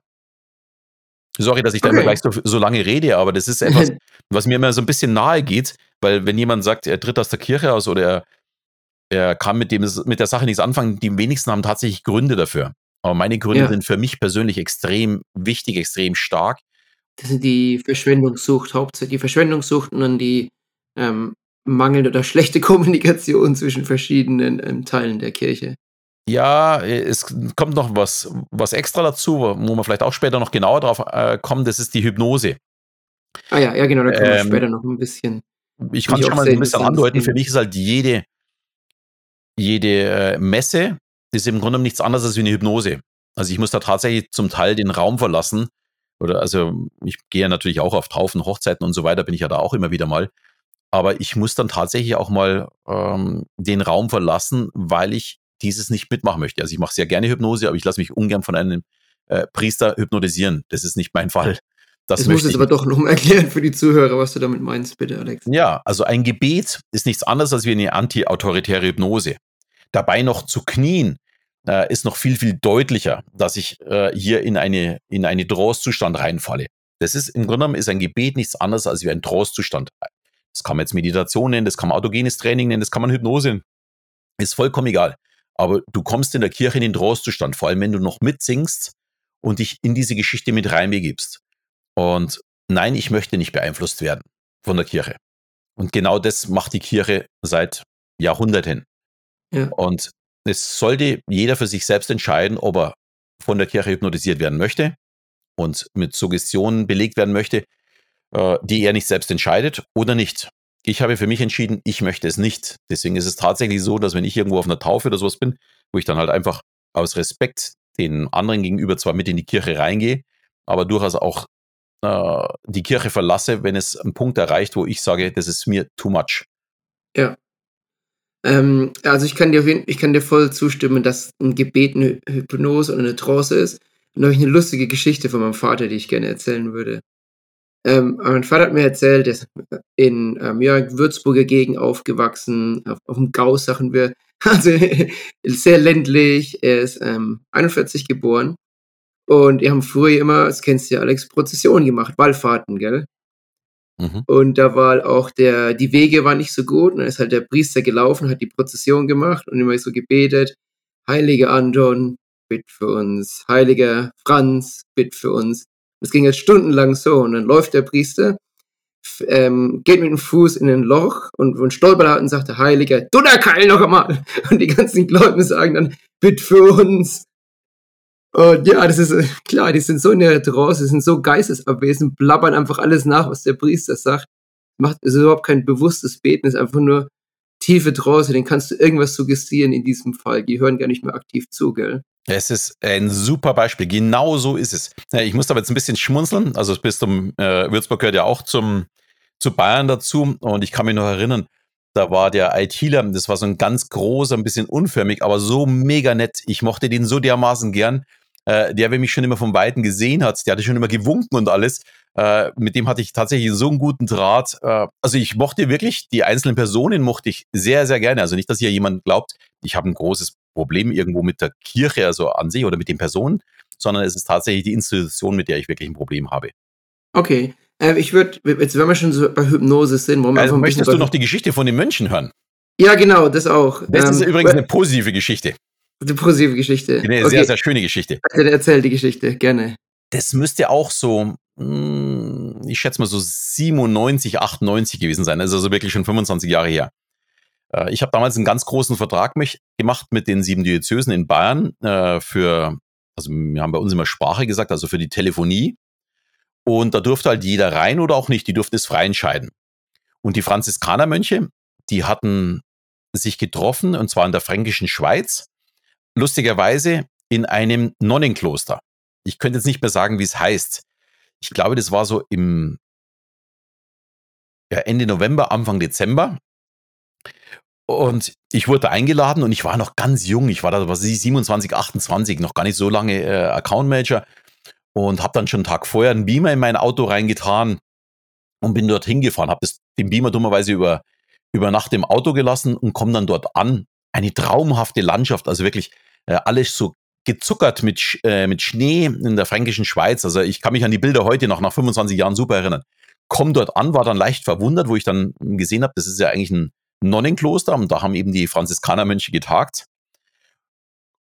Sorry, dass ich okay. da immer gleich so, so lange rede, aber das ist etwas, was mir immer so ein bisschen nahe geht, weil wenn jemand sagt, er tritt aus der Kirche aus oder er, er kann mit, dem, mit der Sache nichts anfangen, die wenigsten haben tatsächlich Gründe dafür. Aber meine Gründe ja. sind für mich persönlich extrem wichtig, extrem stark. Das sind die Verschwendungssucht, hauptsächlich die Verschwendungssucht und dann die ähm, mangelnde oder schlechte Kommunikation zwischen verschiedenen ähm, Teilen der Kirche. Ja, es kommt noch was, was extra dazu, wo wir vielleicht auch später noch genauer drauf äh, kommen, das ist die Hypnose. Ah ja, ja genau, da können wir ähm, später noch ein bisschen. Ich kann es schon mal ein bisschen andeuten, für mich ist halt jede, jede äh, Messe ist im Grunde nichts anderes als wie eine Hypnose. Also ich muss da tatsächlich zum Teil den Raum verlassen. Oder also ich gehe ja natürlich auch auf Taufen, Hochzeiten und so weiter, bin ich ja da auch immer wieder mal. Aber ich muss dann tatsächlich auch mal ähm, den Raum verlassen, weil ich dieses nicht mitmachen möchte. Also ich mache sehr gerne Hypnose, aber ich lasse mich ungern von einem äh, Priester hypnotisieren. Das ist nicht mein Fall. Das, das muss jetzt aber doch noch mal erklären für die Zuhörer, was du damit meinst, bitte, Alex. Ja, also ein Gebet ist nichts anderes als wie eine anti-autoritäre Hypnose dabei noch zu knien, äh, ist noch viel, viel deutlicher, dass ich äh, hier in eine, in eine Trance-Zustand reinfalle. Das ist im Grunde genommen ist ein Gebet nichts anderes als wie ein Trance-Zustand. Das kann man jetzt Meditation nennen, das kann man autogenes Training nennen, das kann man Hypnose nennen. Ist vollkommen egal. Aber du kommst in der Kirche in den Trance-Zustand, vor allem wenn du noch mitsingst und dich in diese Geschichte mit reinbegibst. Und nein, ich möchte nicht beeinflusst werden von der Kirche. Und genau das macht die Kirche seit Jahrhunderten. Ja. Und es sollte jeder für sich selbst entscheiden, ob er von der Kirche hypnotisiert werden möchte und mit Suggestionen belegt werden möchte, äh, die er nicht selbst entscheidet oder nicht. Ich habe für mich entschieden, ich möchte es nicht. Deswegen ist es tatsächlich so, dass wenn ich irgendwo auf einer Taufe oder sowas bin, wo ich dann halt einfach aus Respekt den anderen gegenüber zwar mit in die Kirche reingehe, aber durchaus auch äh, die Kirche verlasse, wenn es einen Punkt erreicht, wo ich sage, das ist mir too much. Ja, ähm, also ich kann dir ich kann dir voll zustimmen, dass ein Gebet eine Hypnose oder eine Trance ist. Und da habe ich eine lustige Geschichte von meinem Vater, die ich gerne erzählen würde. Ähm, mein Vater hat mir erzählt, er ist in ähm, ja, Würzburger Gegend aufgewachsen, auf, auf dem Gau, sagen wir. Also sehr ländlich. Er ist ähm, 41 geboren. Und wir haben früher immer, das kennst du ja, Alex, Prozessionen gemacht, Wallfahrten, gell? Mhm. Und da war auch der, die Wege waren nicht so gut. Und dann ist halt der Priester gelaufen, hat die Prozession gemacht und immer so gebetet. Heiliger Anton, bitt für uns. Heiliger Franz, bitt für uns. Das ging jetzt stundenlang so. Und dann läuft der Priester, ähm, geht mit dem Fuß in ein Loch und, und stolpert hat und sagt, der Heiliger, Dunnerkeil noch einmal. Und die ganzen Gläubigen sagen dann, bitt für uns. Und ja, das ist äh, klar, die sind so in der Trance, die sind so geistesabwesend, blabbern einfach alles nach, was der Priester sagt. macht, ist überhaupt kein bewusstes Beten, ist einfach nur tiefe Trance, den kannst du irgendwas suggestieren in diesem Fall. Die hören gar nicht mehr aktiv zu, gell? Es ist ein super Beispiel. Genau so ist es. Ich muss aber jetzt ein bisschen schmunzeln. Also bis zum äh, Würzburg gehört ja auch zum zu Bayern dazu. Und ich kann mich noch erinnern, da war der ITler, das war so ein ganz großer, ein bisschen unförmig, aber so mega nett. Ich mochte den so dermaßen gern. Äh, der, wer mich schon immer vom Weiten gesehen hat, der hatte schon immer gewunken und alles. Äh, mit dem hatte ich tatsächlich so einen guten Draht. Äh, also ich mochte wirklich, die einzelnen Personen mochte ich sehr, sehr gerne. Also nicht, dass hier jemand glaubt, ich habe ein großes Problem irgendwo mit der Kirche, also an sich oder mit den Personen, sondern es ist tatsächlich die Institution, mit der ich wirklich ein Problem habe. Okay. Äh, ich würde, jetzt wenn wir schon so bei Hypnose sind, wollen wir also, Möchtest du noch die Geschichte von den Mönchen hören? Ja, genau, das auch. Das ähm, ist übrigens eine positive Geschichte. Eine positive Geschichte. Eine okay. sehr, sehr schöne Geschichte. Erzähl die Geschichte, gerne. Das müsste auch so, hm, ich schätze mal so 97, 98 gewesen sein. Das ist also wirklich schon 25 Jahre her. Äh, ich habe damals einen ganz großen Vertrag gemacht mit den sieben Diözesen in Bayern äh, für, also wir haben bei uns immer Sprache gesagt, also für die Telefonie. Und da durfte halt jeder rein oder auch nicht, die durften es frei entscheiden. Und die Franziskanermönche, die hatten sich getroffen, und zwar in der fränkischen Schweiz, lustigerweise in einem Nonnenkloster. Ich könnte jetzt nicht mehr sagen, wie es heißt. Ich glaube, das war so im ja, Ende November, Anfang Dezember. Und ich wurde eingeladen und ich war noch ganz jung. Ich war da, was ich, 27, 28, noch gar nicht so lange äh, Account Manager und habe dann schon einen Tag vorher einen Beamer in mein Auto reingetan und bin dort hingefahren, habe den Beamer dummerweise über, über Nacht im Auto gelassen und komme dann dort an. Eine traumhafte Landschaft, also wirklich äh, alles so gezuckert mit, äh, mit Schnee in der fränkischen Schweiz. Also ich kann mich an die Bilder heute noch nach 25 Jahren super erinnern. Komm dort an, war dann leicht verwundert, wo ich dann gesehen habe, das ist ja eigentlich ein Nonnenkloster und da haben eben die Franziskanermönche getagt.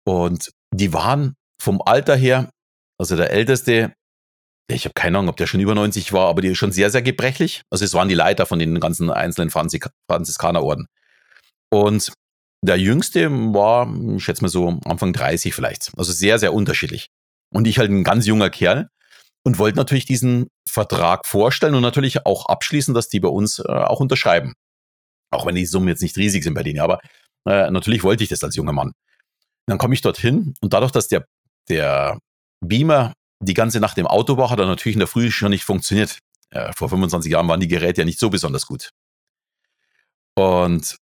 Und die waren vom Alter her also der älteste, ich habe keine Ahnung, ob der schon über 90 war, aber die ist schon sehr, sehr gebrechlich. Also es waren die Leiter von den ganzen einzelnen Franzis Franziskanerorden. Und der jüngste war, ich schätze mal so Anfang 30 vielleicht. Also sehr, sehr unterschiedlich. Und ich halt ein ganz junger Kerl und wollte natürlich diesen Vertrag vorstellen und natürlich auch abschließen, dass die bei uns äh, auch unterschreiben. Auch wenn die Summen jetzt nicht riesig sind bei denen, aber äh, natürlich wollte ich das als junger Mann. Dann komme ich dorthin und dadurch, dass der, der Beamer die ganze Nacht im Auto war, hat er natürlich in der Früh schon nicht funktioniert. Vor 25 Jahren waren die Geräte ja nicht so besonders gut. Und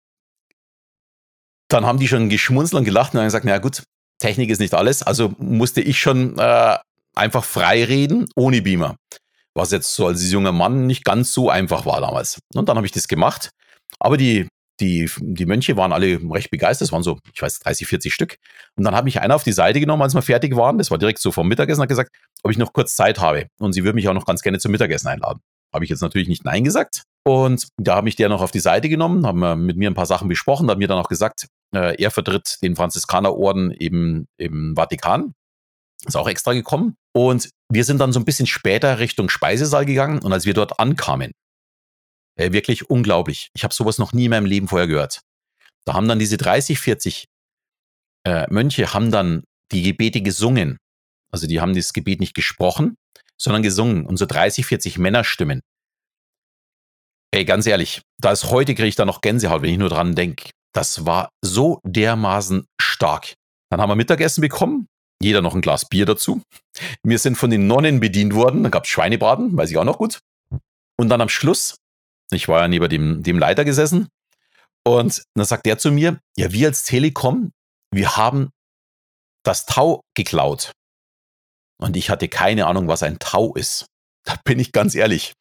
dann haben die schon geschmunzelt und gelacht und haben gesagt, na gut, Technik ist nicht alles. Also musste ich schon äh, einfach frei reden, ohne Beamer. Was jetzt so als junger Mann nicht ganz so einfach war damals. Und dann habe ich das gemacht. Aber die die, die Mönche waren alle recht begeistert, es waren so, ich weiß, 30, 40 Stück. Und dann hat mich einer auf die Seite genommen, als wir fertig waren, das war direkt so vom Mittagessen, hat gesagt, ob ich noch kurz Zeit habe. Und sie würde mich auch noch ganz gerne zum Mittagessen einladen. Habe ich jetzt natürlich nicht Nein gesagt. Und da habe ich der noch auf die Seite genommen, haben mit mir ein paar Sachen besprochen, hat mir dann auch gesagt, äh, er vertritt den Franziskanerorden eben im Vatikan. Ist auch extra gekommen. Und wir sind dann so ein bisschen später Richtung Speisesaal gegangen. Und als wir dort ankamen, äh, wirklich unglaublich. Ich habe sowas noch nie in meinem Leben vorher gehört. Da haben dann diese 30, 40 äh, Mönche haben dann die Gebete gesungen. Also die haben das Gebet nicht gesprochen, sondern gesungen. Und so 30, 40 Männerstimmen. Ey, ganz ehrlich, da ist heute kriege ich da noch Gänsehaut, wenn ich nur dran denke. Das war so dermaßen stark. Dann haben wir Mittagessen bekommen, jeder noch ein Glas Bier dazu. Wir sind von den Nonnen bedient worden, dann gab es Schweinebraten, weiß ich auch noch gut. Und dann am Schluss ich war ja neben dem, dem Leiter gesessen. Und dann sagt der zu mir, ja, wir als Telekom, wir haben das Tau geklaut. Und ich hatte keine Ahnung, was ein Tau ist. Da bin ich ganz ehrlich.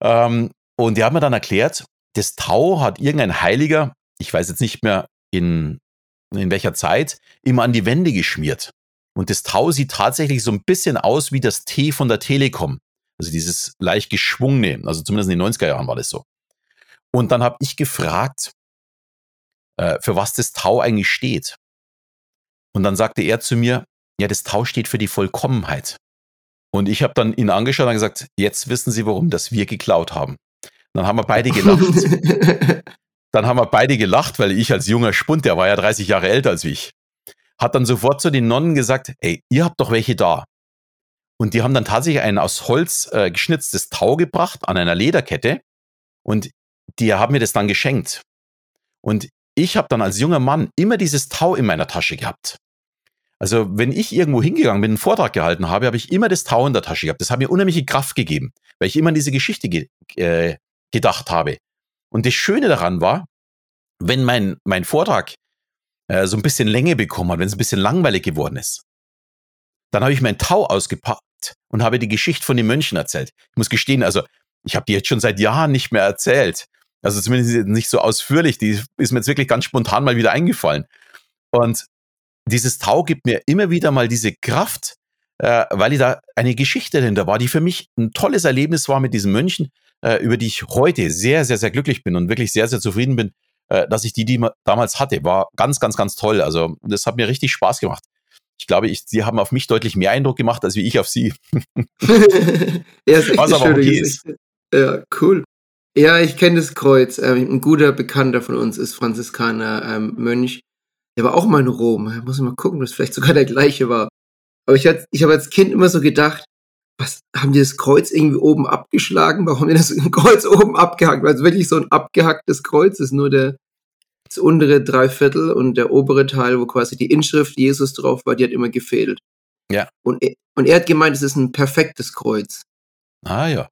Ähm, und die haben mir dann erklärt, das Tau hat irgendein Heiliger, ich weiß jetzt nicht mehr in, in welcher Zeit, immer an die Wände geschmiert. Und das Tau sieht tatsächlich so ein bisschen aus wie das T von der Telekom. Also dieses leicht geschwungene, also zumindest in den 90er Jahren war das so. Und dann habe ich gefragt, äh, für was das Tau eigentlich steht. Und dann sagte er zu mir, ja, das Tau steht für die Vollkommenheit. Und ich habe dann ihn angeschaut und gesagt, jetzt wissen Sie, warum das wir geklaut haben. Dann haben wir beide gelacht. dann haben wir beide gelacht, weil ich als junger Spund, der war ja 30 Jahre älter als ich, hat dann sofort zu den Nonnen gesagt, ey, ihr habt doch welche da. Und die haben dann tatsächlich ein aus Holz äh, geschnitztes Tau gebracht an einer Lederkette. Und die haben mir das dann geschenkt. Und ich habe dann als junger Mann immer dieses Tau in meiner Tasche gehabt. Also wenn ich irgendwo hingegangen bin, einen Vortrag gehalten habe, habe ich immer das Tau in der Tasche gehabt. Das hat mir unheimliche Kraft gegeben, weil ich immer an diese Geschichte ge äh, gedacht habe. Und das Schöne daran war, wenn mein, mein Vortrag äh, so ein bisschen Länge bekommen hat, wenn es ein bisschen langweilig geworden ist, dann habe ich mein Tau ausgepackt und habe die Geschichte von den Mönchen erzählt. Ich muss gestehen, also ich habe die jetzt schon seit Jahren nicht mehr erzählt. Also zumindest nicht so ausführlich. Die ist mir jetzt wirklich ganz spontan mal wieder eingefallen. Und dieses Tau gibt mir immer wieder mal diese Kraft, äh, weil ich da eine Geschichte dahinter war, die für mich ein tolles Erlebnis war mit diesen Mönchen, äh, über die ich heute sehr, sehr, sehr glücklich bin und wirklich sehr, sehr zufrieden bin, äh, dass ich die, die damals hatte. War ganz, ganz, ganz toll. Also das hat mir richtig Spaß gemacht. Ich glaube, ich, sie haben auf mich deutlich mehr Eindruck gemacht, als wie ich auf sie. ja, ist Was aber okay ist. Ja, cool. Ja, ich kenne das Kreuz. Ähm, ein guter Bekannter von uns ist Franziskaner ähm, Mönch. Der war auch mal in Rom. Da muss ich mal gucken, dass vielleicht sogar der gleiche war. Aber ich, ich habe als Kind immer so gedacht, was haben die das Kreuz irgendwie oben abgeschlagen? Warum haben die das Kreuz oben abgehackt? Weil es wirklich so ein abgehacktes Kreuz ist, nur der das untere Dreiviertel und der obere Teil, wo quasi die Inschrift Jesus drauf war, die hat immer gefehlt. Ja. Und er, und er hat gemeint, es ist ein perfektes Kreuz. Ah ja.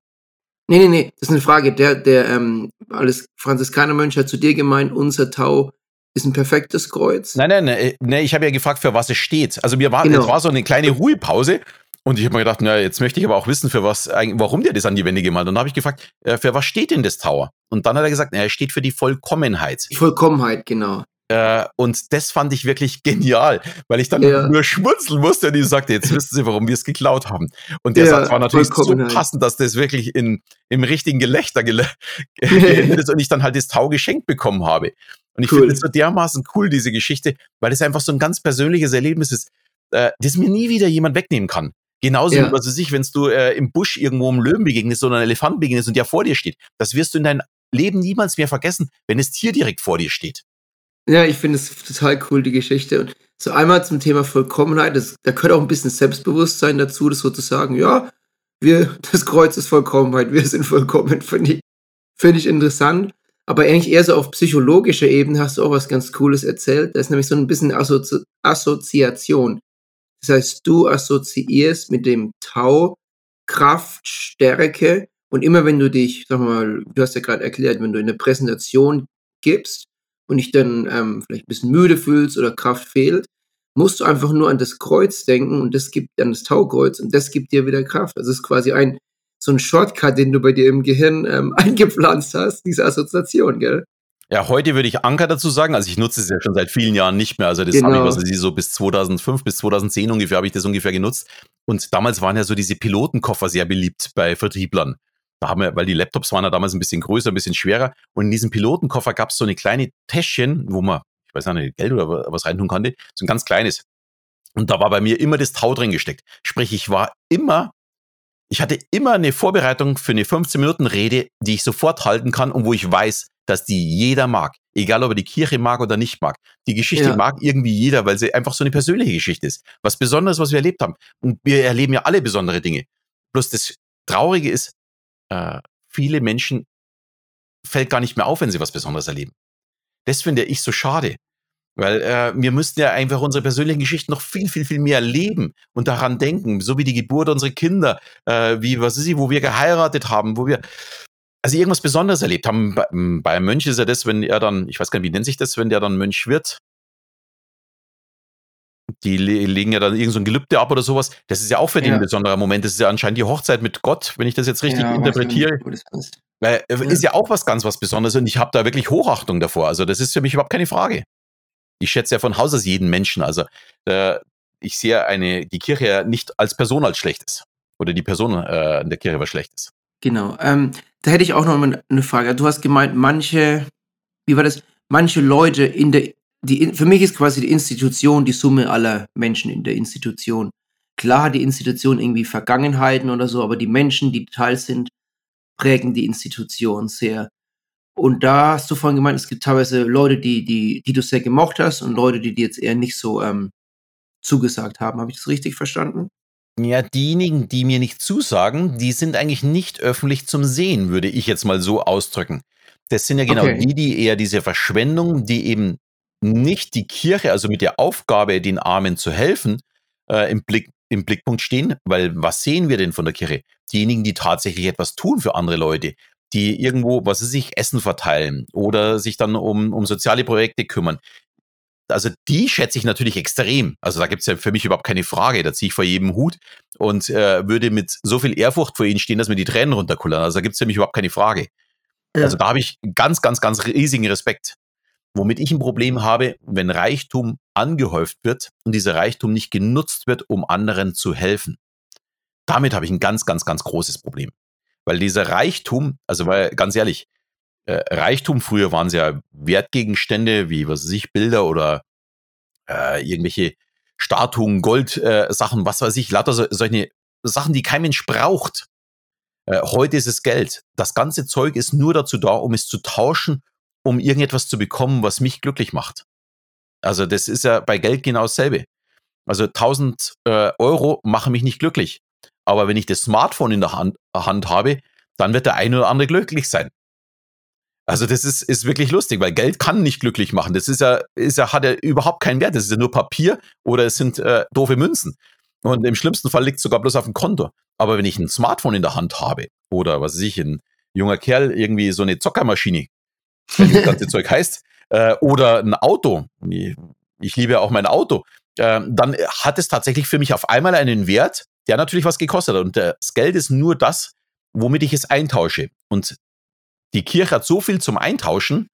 Nee, nee, nee, das ist eine Frage. Der, der, ähm, alles Franziskanermönch hat zu dir gemeint, unser Tau ist ein perfektes Kreuz. Nein, nein, nein, nee, ich habe ja gefragt, für was es steht. Also mir war, genau. es war so eine kleine Ruhepause und ich habe mir gedacht, na, jetzt möchte ich aber auch wissen, für was, warum der das an die Wände gemalt hat. Und dann habe ich gefragt, äh, für was steht denn das Tower? Und dann hat er gesagt, na, er steht für die Vollkommenheit. Die Vollkommenheit, genau. Äh, und das fand ich wirklich genial, weil ich dann ja. nur schmunzeln musste und ich sagte, jetzt wissen Sie, warum wir es geklaut haben. Und der ja, Satz war natürlich so passend, dass das wirklich in, im richtigen Gelächter gel ist und ich dann halt das Tau geschenkt bekommen habe. Und ich cool. finde es so dermaßen cool, diese Geschichte, weil es einfach so ein ganz persönliches Erlebnis ist, äh, das mir nie wieder jemand wegnehmen kann. Genauso ja. wie, was weiß ich, wenn du äh, im Busch irgendwo einem Löwen begegnest oder einem Elefant begegnest und der vor dir steht. Das wirst du in deinem Leben niemals mehr vergessen, wenn das Tier direkt vor dir steht. Ja, ich finde es total cool, die Geschichte. Und so einmal zum Thema Vollkommenheit, das, da gehört auch ein bisschen Selbstbewusstsein dazu, das sozusagen, ja, wir, das Kreuz ist Vollkommenheit, wir sind vollkommen, finde ich, finde ich interessant. Aber eigentlich eher so auf psychologischer Ebene hast du auch was ganz Cooles erzählt. Da ist nämlich so ein bisschen Assozi Assoziation. Das heißt, du assoziierst mit dem Tau Kraft, Stärke und immer wenn du dich, sag mal, du hast ja gerade erklärt, wenn du eine Präsentation gibst und dich dann ähm, vielleicht ein bisschen müde fühlst oder Kraft fehlt, musst du einfach nur an das Kreuz denken und das gibt an das Taukreuz und das gibt dir wieder Kraft. Das ist quasi ein so ein Shortcut, den du bei dir im Gehirn ähm, eingepflanzt hast, diese Assoziation, gell? Ja, heute würde ich Anker dazu sagen. Also ich nutze es ja schon seit vielen Jahren nicht mehr. Also das genau. habe ich, was weiß ich, so bis 2005, bis 2010 ungefähr habe ich das ungefähr genutzt. Und damals waren ja so diese Pilotenkoffer sehr beliebt bei Vertrieblern. Da haben wir, weil die Laptops waren ja damals ein bisschen größer, ein bisschen schwerer. Und in diesem Pilotenkoffer gab es so eine kleine Täschchen, wo man, ich weiß nicht, Geld oder was reintun konnte. So ein ganz kleines. Und da war bei mir immer das Tau drin gesteckt. Sprich, ich war immer ich hatte immer eine Vorbereitung für eine 15-Minuten-Rede, die ich sofort halten kann und wo ich weiß, dass die jeder mag. Egal, ob er die Kirche mag oder nicht mag. Die Geschichte ja. mag irgendwie jeder, weil sie einfach so eine persönliche Geschichte ist. Was Besonderes, was wir erlebt haben. Und wir erleben ja alle besondere Dinge. Bloß das Traurige ist, äh, viele Menschen fällt gar nicht mehr auf, wenn sie was Besonderes erleben. Das finde ich so schade. Weil äh, wir müssten ja einfach unsere persönlichen Geschichten noch viel, viel, viel mehr leben und daran denken, so wie die Geburt unserer Kinder, äh, wie, was ist sie, wo wir geheiratet haben, wo wir also irgendwas Besonderes erlebt haben. Bei, bei einem Mönch ist ja das, wenn er dann, ich weiß gar nicht, wie nennt sich das, wenn der dann Mönch wird? Die legen ja dann irgend so ein Gelübde ab oder sowas. Das ist ja auch für den ja. ein besonderer Moment. Das ist ja anscheinend die Hochzeit mit Gott, wenn ich das jetzt richtig ja, interpretiere. Weil, äh, ist ja auch was ganz was Besonderes und ich habe da wirklich Hochachtung davor. Also das ist für mich überhaupt keine Frage ich schätze ja von Haus aus jeden Menschen. Also äh, ich sehe eine, die Kirche ja nicht als Person als schlechtes. Oder die Person äh, in der Kirche was schlechtes. Genau. Ähm, da hätte ich auch noch eine Frage. Du hast gemeint, manche, wie war das? Manche Leute in der, die, für mich ist quasi die Institution die Summe aller Menschen in der Institution. Klar hat die Institution irgendwie Vergangenheiten oder so, aber die Menschen, die Teil sind, prägen die Institution sehr. Und da hast du vorhin gemeint, es gibt teilweise Leute, die, die, die du sehr gemocht hast und Leute, die dir jetzt eher nicht so ähm, zugesagt haben. Habe ich das richtig verstanden? Ja, diejenigen, die mir nicht zusagen, die sind eigentlich nicht öffentlich zum Sehen, würde ich jetzt mal so ausdrücken. Das sind ja genau Okay. die, die eher diese Verschwendung, die eben nicht die Kirche, also mit der Aufgabe, den Armen zu helfen, äh, im, Blick, im Blickpunkt stehen. Weil was sehen wir denn von der Kirche? Diejenigen, die tatsächlich etwas tun für andere Leute, die irgendwo, was sie sich Essen verteilen oder sich dann um, um soziale Projekte kümmern. Also die schätze ich natürlich extrem. Also da gibt es ja für mich überhaupt keine Frage. Da ziehe ich vor jedem Hut und äh, würde mit so viel Ehrfurcht vor ihnen stehen, dass mir die Tränen runterkullern. Also da gibt es für mich überhaupt keine Frage. Ja. Also da habe ich ganz, ganz, ganz riesigen Respekt. Womit ich ein Problem habe, wenn Reichtum angehäuft wird und dieser Reichtum nicht genutzt wird, um anderen zu helfen. Damit habe ich ein ganz, ganz, ganz großes Problem. Weil dieser Reichtum, also weil, ganz ehrlich, äh, Reichtum früher waren es ja Wertgegenstände, wie was weiß ich, Bilder oder äh, irgendwelche Statuen, Gold, äh, was weiß ich, lauter so, solche Sachen, die kein Mensch braucht. Äh, heute ist es Geld. Das ganze Zeug ist nur dazu da, um es zu tauschen, um irgendetwas zu bekommen, was mich glücklich macht. Also das ist ja bei Geld genau dasselbe. Also 1000 äh, Euro machen mich nicht glücklich. Aber wenn ich das Smartphone in der Hand, Hand habe, dann wird der eine oder andere glücklich sein. Also das ist, ist wirklich lustig, weil Geld kann nicht glücklich machen. Das ist ja, ist ja, hat ja überhaupt keinen Wert. Das ist ja nur Papier oder es sind äh, doofe Münzen. Und im schlimmsten Fall liegt es sogar bloß auf dem Konto. Aber wenn ich ein Smartphone in der Hand habe oder was weiß ich, ein junger Kerl irgendwie so eine Zockermaschine, wie das ganze Zeug heißt, äh, oder ein Auto, ich liebe ja auch mein Auto, äh, dann hat es tatsächlich für mich auf einmal einen Wert, der natürlich was gekostet hat. Und das Geld ist nur das, womit ich es eintausche. Und die Kirche hat so viel zum Eintauschen,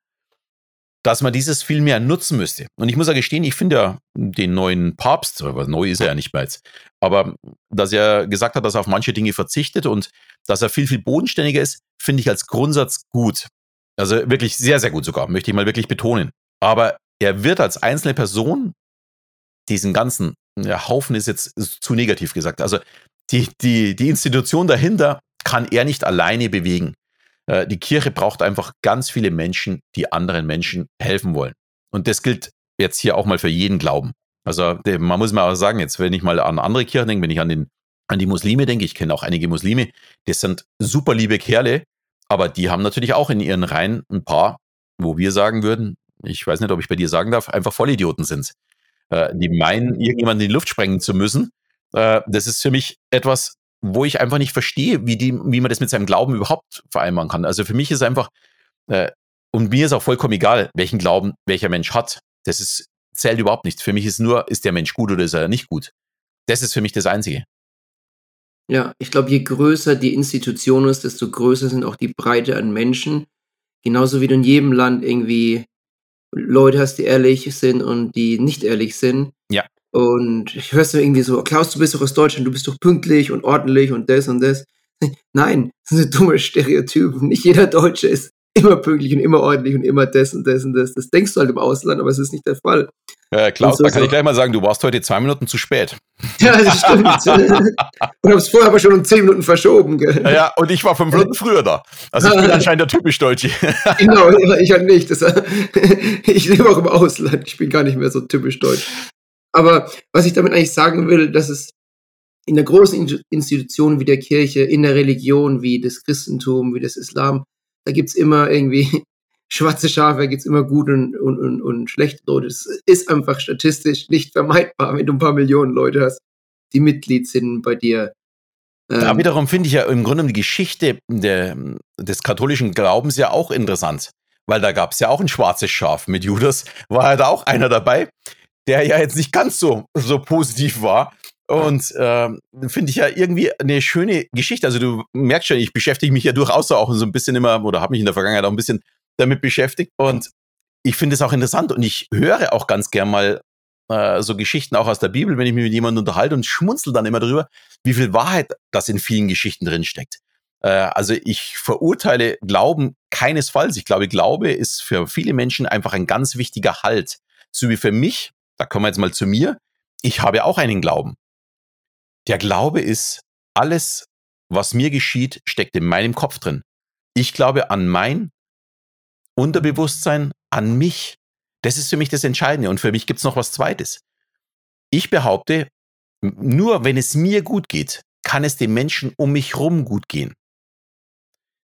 dass man dieses viel mehr nutzen müsste. Und ich muss ja gestehen, ich finde ja den neuen Papst, aber neu ist er ja nicht mehr jetzt, aber dass er gesagt hat, dass er auf manche Dinge verzichtet und dass er viel, viel bodenständiger ist, finde ich als Grundsatz gut. Also wirklich sehr, sehr gut sogar, möchte ich mal wirklich betonen. Aber er wird als einzelne Person diesen ganzen ja, Haufen ist jetzt zu negativ gesagt. Also die, die, die Institution dahinter kann er nicht alleine bewegen. Äh, die Kirche braucht einfach ganz viele Menschen, die anderen Menschen helfen wollen. Und das gilt jetzt hier auch mal für jeden Glauben. Also man muss mal auch sagen, jetzt wenn ich mal an andere Kirchen denke, wenn ich an, den, an die Muslime denke, ich kenne auch einige Muslime, das sind super liebe Kerle, aber die haben natürlich auch in ihren Reihen ein paar, wo wir sagen würden, ich weiß nicht, ob ich bei dir sagen darf, einfach Vollidioten sind. Äh, die meinen, irgendjemanden in die Luft sprengen zu müssen. Äh, das ist für mich etwas, wo ich einfach nicht verstehe, wie, die, wie man das mit seinem Glauben überhaupt vereinbaren kann. Also für mich ist einfach, äh, und mir ist auch vollkommen egal, welchen Glauben welcher Mensch hat. Das ist, zählt überhaupt nichts. Für mich ist nur, ist der Mensch gut oder ist er nicht gut. Das ist für mich das Einzige. Ja, ich glaube, je größer die Institution ist, desto größer sind auch die Breite an Menschen. Genauso wie du in jedem Land irgendwie Leute hast, die ehrlich sind und die nicht ehrlich sind. Ja. Und ich hörst du irgendwie so, Klaus, du bist doch aus Deutschland, du bist doch pünktlich und ordentlich und das und das. Nein, das sind dumme Stereotypen. Nicht jeder Deutsche ist immer pünktlich und immer ordentlich und immer das und das und das. Das denkst du halt im Ausland, aber es ist nicht der Fall. Äh, Klaus, so da kann ich auch- gleich mal sagen, du warst heute zwei Minuten zu spät. Ja, das stimmt. und hab's vorher aber schon um 10 Minuten verschoben, gell? Ja, und ich war fünf Minuten früher da. Also ich bin anscheinend der typisch Deutsche. Genau, ja, ich halt nicht. Das, ich lebe auch im Ausland. Ich bin gar nicht mehr so typisch deutsch. Aber was ich damit eigentlich sagen will, dass es in der großen In- Institution wie der Kirche, in der Religion wie das Christentum, wie das Islam, da gibt's immer irgendwie schwarze Schafe, da gibt's immer gute und, und, und, und schlechte Leute. Das ist einfach statistisch nicht vermeidbar, wenn du ein paar Millionen Leute hast, die Mitglied sind bei dir. Da Ähm, wiederum finde ich ja im Grunde die Geschichte der, des katholischen Glaubens ja auch interessant. Weil da gab es ja auch ein schwarzes Schaf. Mit Judas war ja da auch einer dabei, der ja jetzt nicht ganz so, so positiv war. Und ähm, finde ich ja irgendwie eine schöne Geschichte. Also du merkst schon, ich beschäftige mich ja durchaus auch so ein bisschen immer oder habe mich in der Vergangenheit auch ein bisschen damit beschäftigt. Und ich finde es auch interessant und ich höre auch ganz gern mal äh, so Geschichten auch aus der Bibel, wenn ich mich mit jemandem unterhalte und schmunzel dann immer drüber, wie viel Wahrheit das in vielen Geschichten drin steckt. Äh, also ich verurteile Glauben keinesfalls. Ich glaube, Glaube ist für viele Menschen einfach ein ganz wichtiger Halt. So wie für mich, da kommen wir jetzt mal zu mir, ich habe auch einen Glauben. Der Glaube ist, alles, was mir geschieht, steckt in meinem Kopf drin. Ich glaube an mein Unterbewusstsein, an mich. Das ist für mich das Entscheidende. Und für mich gibt es noch was Zweites. Ich behaupte, nur wenn es mir gut geht, kann es den Menschen um mich rum gut gehen.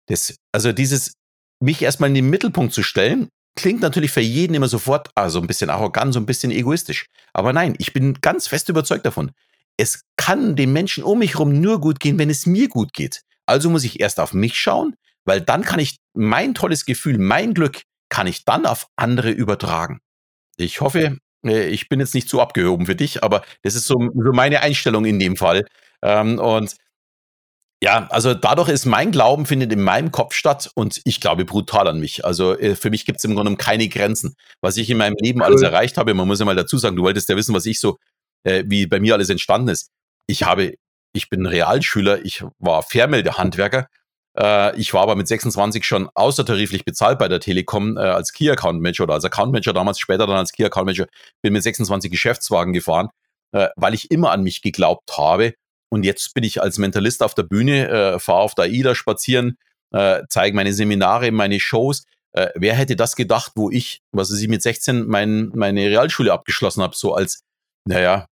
Das, also dieses, mich erstmal in den Mittelpunkt zu stellen, klingt natürlich für jeden immer sofort, also ein bisschen arrogant, so ein bisschen egoistisch. Aber nein, ich bin ganz fest überzeugt davon. Es kann den Menschen um mich herum nur gut gehen, wenn es mir gut geht. Also muss ich erst auf mich schauen, weil dann kann ich mein tolles Gefühl, mein Glück, kann ich dann auf andere übertragen. Ich hoffe, äh, ich bin jetzt nicht zu abgehoben für dich, aber das ist so, so meine Einstellung in dem Fall. Ähm, und ja, also dadurch ist mein Glauben findet in meinem Kopf statt und ich glaube brutal an mich. Also äh, für mich gibt es im Grunde keine Grenzen. Was ich in meinem Leben alles erreicht habe, man muss ja mal dazu sagen, du wolltest ja wissen, was ich so, äh, wie bei mir alles entstanden ist. Ich habe, ich bin Realschüler, ich war Fernmeldehandwerker. Äh, ich war aber mit 26 schon außertariflich bezahlt bei der Telekom äh, als Key Account Manager oder als Account Manager damals, später dann als Key Account Manager, bin mit 26 Geschäftswagen gefahren, äh, weil ich immer an mich geglaubt habe und jetzt bin ich als Mentalist auf der Bühne, äh, fahre auf der AIDA spazieren, äh, zeige meine Seminare, meine Shows. Äh, wer hätte das gedacht, wo ich, was weiß ich, mit 16 mein, meine Realschule abgeschlossen habe, so als, naja,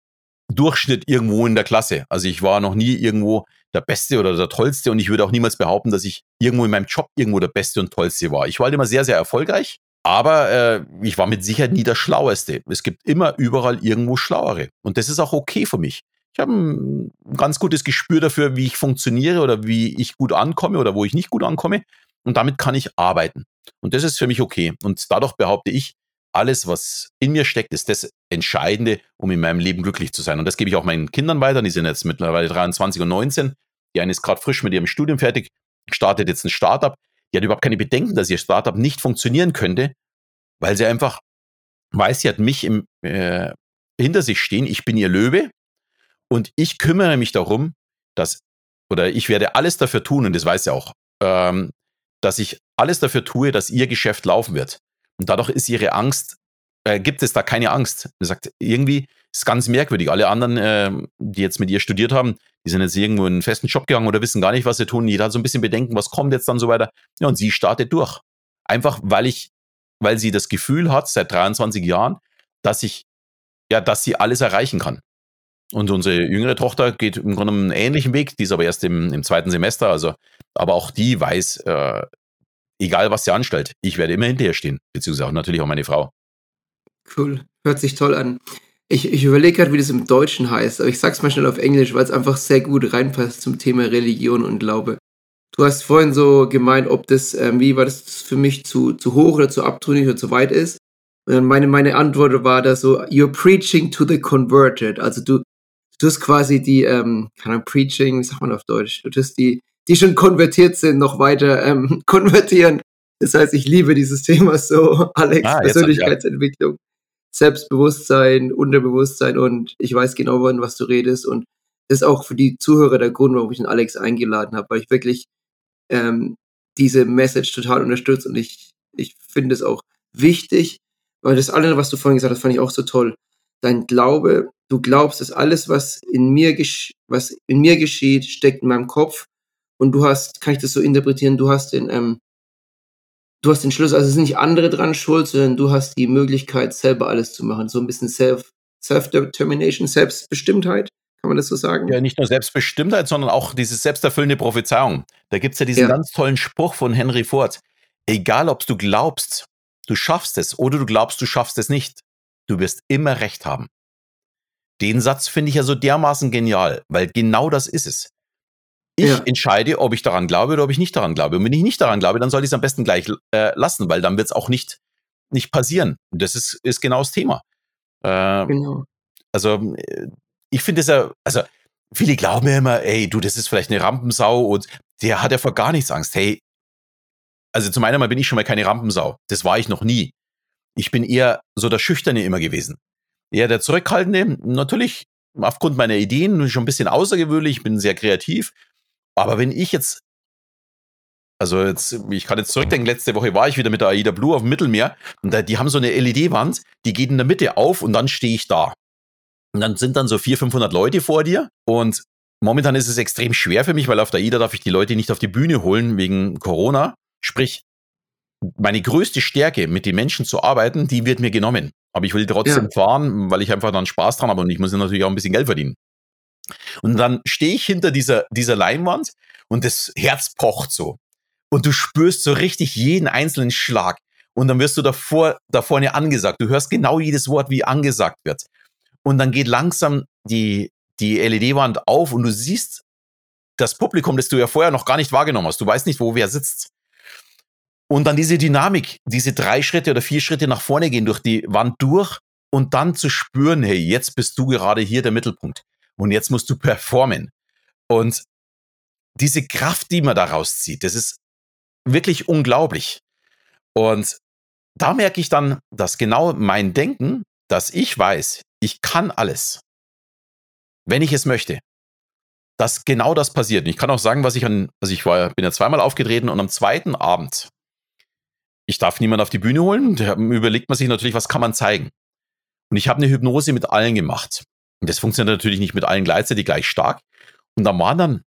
Durchschnitt irgendwo in der Klasse. Also ich war noch nie irgendwo der Beste oder der Tollste und ich würde auch niemals behaupten, dass ich irgendwo in meinem Job irgendwo der Beste und Tollste war. Ich war halt immer sehr, sehr erfolgreich, aber äh, ich war mit Sicherheit nie der Schlaueste. Es gibt immer überall irgendwo Schlauere und das ist auch okay für mich ich habe ein ganz gutes Gespür dafür, wie ich funktioniere oder wie ich gut ankomme oder wo ich nicht gut ankomme. Und damit kann ich arbeiten. Und das ist für mich okay. Und dadurch behaupte ich, alles, was in mir steckt, ist das Entscheidende, um in meinem Leben glücklich zu sein. Und das gebe ich auch meinen Kindern weiter. Die sind jetzt mittlerweile 23 und 19. Die eine ist gerade frisch mit ihrem Studium fertig, startet jetzt ein Startup. Die hat überhaupt keine Bedenken, dass ihr Startup nicht funktionieren könnte, weil sie einfach weiß, sie hat mich im, äh, hinter sich stehen. Ich bin ihr Löwe und ich kümmere mich darum, dass, oder ich werde alles dafür tun, und das weiß sie auch, ähm, dass ich alles dafür tue, dass ihr Geschäft laufen wird. Und dadurch ist ihre Angst, äh, gibt es da keine Angst. Sie sagt, irgendwie ist ganz merkwürdig. Alle anderen, äh, die jetzt mit ihr studiert haben, die sind jetzt irgendwo in einen festen Job gegangen oder wissen gar nicht, was sie tun. Jeder hat so ein bisschen Bedenken, was kommt jetzt dann so weiter. Ja, und sie startet durch. Einfach, weil ich, weil sie das Gefühl hat, seit 23 Jahren, dass ich, ja, dass sie alles erreichen kann. Und unsere jüngere Tochter geht im Grunde einen ähnlichen Weg, die ist aber erst im, im zweiten Semester. Also, aber auch die weiß, äh, egal was sie anstellt, ich werde immer hinterher stehen, beziehungsweise auch natürlich auch meine Frau. Cool, hört sich toll an. Ich, ich überlege gerade, wie das im Deutschen heißt, aber ich sag's mal schnell auf Englisch, weil es einfach sehr gut reinpasst zum Thema Religion und Glaube. Du hast vorhin so gemeint, ob das, ähm, wie war das für mich zu, zu hoch oder zu abtrünnig oder zu weit ist. Und meine, meine Antwort war da so, you're preaching to the converted. Also du, du tust quasi die, ähm, keine Ahnung, Preaching, wie sagt man auf Deutsch, du tust die, die schon konvertiert sind, noch weiter ähm, konvertieren. Das heißt, ich liebe dieses Thema so, Alex, ah, Persönlichkeitsentwicklung, ja. Selbstbewusstsein, Unterbewusstsein und ich weiß genau, wann was du redest und das ist auch für die Zuhörer der Grund, warum ich den Alex eingeladen habe, weil ich wirklich ähm, diese Message total unterstütze und ich, ich finde es auch wichtig, weil das andere, was du vorhin gesagt hast, fand ich auch so toll. Dein Glaube du glaubst, dass alles, was in mir, was in mir geschieht, steckt in meinem Kopf und du hast, kann ich das so interpretieren, du hast den, ähm, du hast den Schluss, also es sind nicht andere dran schuld, sondern du hast die Möglichkeit, selber alles zu machen. So ein bisschen Self, Self-Determination, Selbstbestimmtheit. Kann man das so sagen? Ja, nicht nur Selbstbestimmtheit, sondern auch diese selbsterfüllende Prophezeiung. Da gibt es ja diesen ja. ganz tollen Spruch von Henry Ford. Egal, ob du glaubst, du schaffst es oder du glaubst, du schaffst es nicht, du wirst immer recht haben. Den Satz finde ich ja so dermaßen genial, weil genau das ist es. Ich ja. entscheide, ob ich daran glaube oder ob ich nicht daran glaube. Und wenn ich nicht daran glaube, dann soll ich es am besten gleich äh, lassen, weil dann wird es auch nicht, nicht passieren. Und das ist, ist genau das Thema. Äh, genau. Also, äh, ich finde es ja, also, viele glauben ja immer, ey, du, das ist vielleicht eine Rampensau und der hat ja vor gar nichts Angst. Hey, also zum einen mal bin ich schon mal keine Rampensau. Das war ich noch nie. Ich bin eher so der Schüchterne immer gewesen eher der Zurückhaltende. Natürlich aufgrund meiner Ideen schon ein bisschen außergewöhnlich, bin sehr kreativ. Aber wenn ich jetzt, also jetzt, ich kann jetzt zurückdenken, letzte Woche war ich wieder mit der AIDA Blue auf dem Mittelmeer und da, die haben so eine LED-Wand, die geht in der Mitte auf und dann stehe ich da. Und dann sind dann so 400, 500 Leute vor dir und momentan ist es extrem schwer für mich, weil auf der AIDA darf ich die Leute nicht auf die Bühne holen wegen Corona. Sprich, meine größte Stärke, mit den Menschen zu arbeiten, die wird mir genommen. Aber ich will trotzdem ja. fahren, weil ich einfach dann Spaß dran habe und ich muss natürlich auch ein bisschen Geld verdienen. Und dann stehe ich hinter dieser, dieser Leinwand und das Herz pocht so. Und du spürst so richtig jeden einzelnen Schlag. Und dann wirst du davor, da vorne angesagt. Du hörst genau jedes Wort, wie angesagt wird. Und dann geht langsam die, die LED-Wand auf und du siehst das Publikum, das du ja vorher noch gar nicht wahrgenommen hast. Du weißt nicht, wo wer sitzt. Und dann diese Dynamik, diese drei Schritte oder vier Schritte nach vorne gehen durch die Wand durch und dann zu spüren, hey, jetzt bist du gerade hier der Mittelpunkt und jetzt musst du performen. Und diese Kraft, die man daraus zieht, das ist wirklich unglaublich. Und da merke ich dann, dass genau mein Denken, dass ich weiß, ich kann alles, wenn ich es möchte, dass genau das passiert. Und ich kann auch sagen, was ich an, also ich war, bin ja zweimal aufgetreten und am zweiten Abend, ich darf niemanden auf die Bühne holen, da überlegt man sich natürlich, was kann man zeigen. Und ich habe eine Hypnose mit allen gemacht. Und das funktioniert natürlich nicht mit allen gleichzeitig gleich stark. Und da waren dann,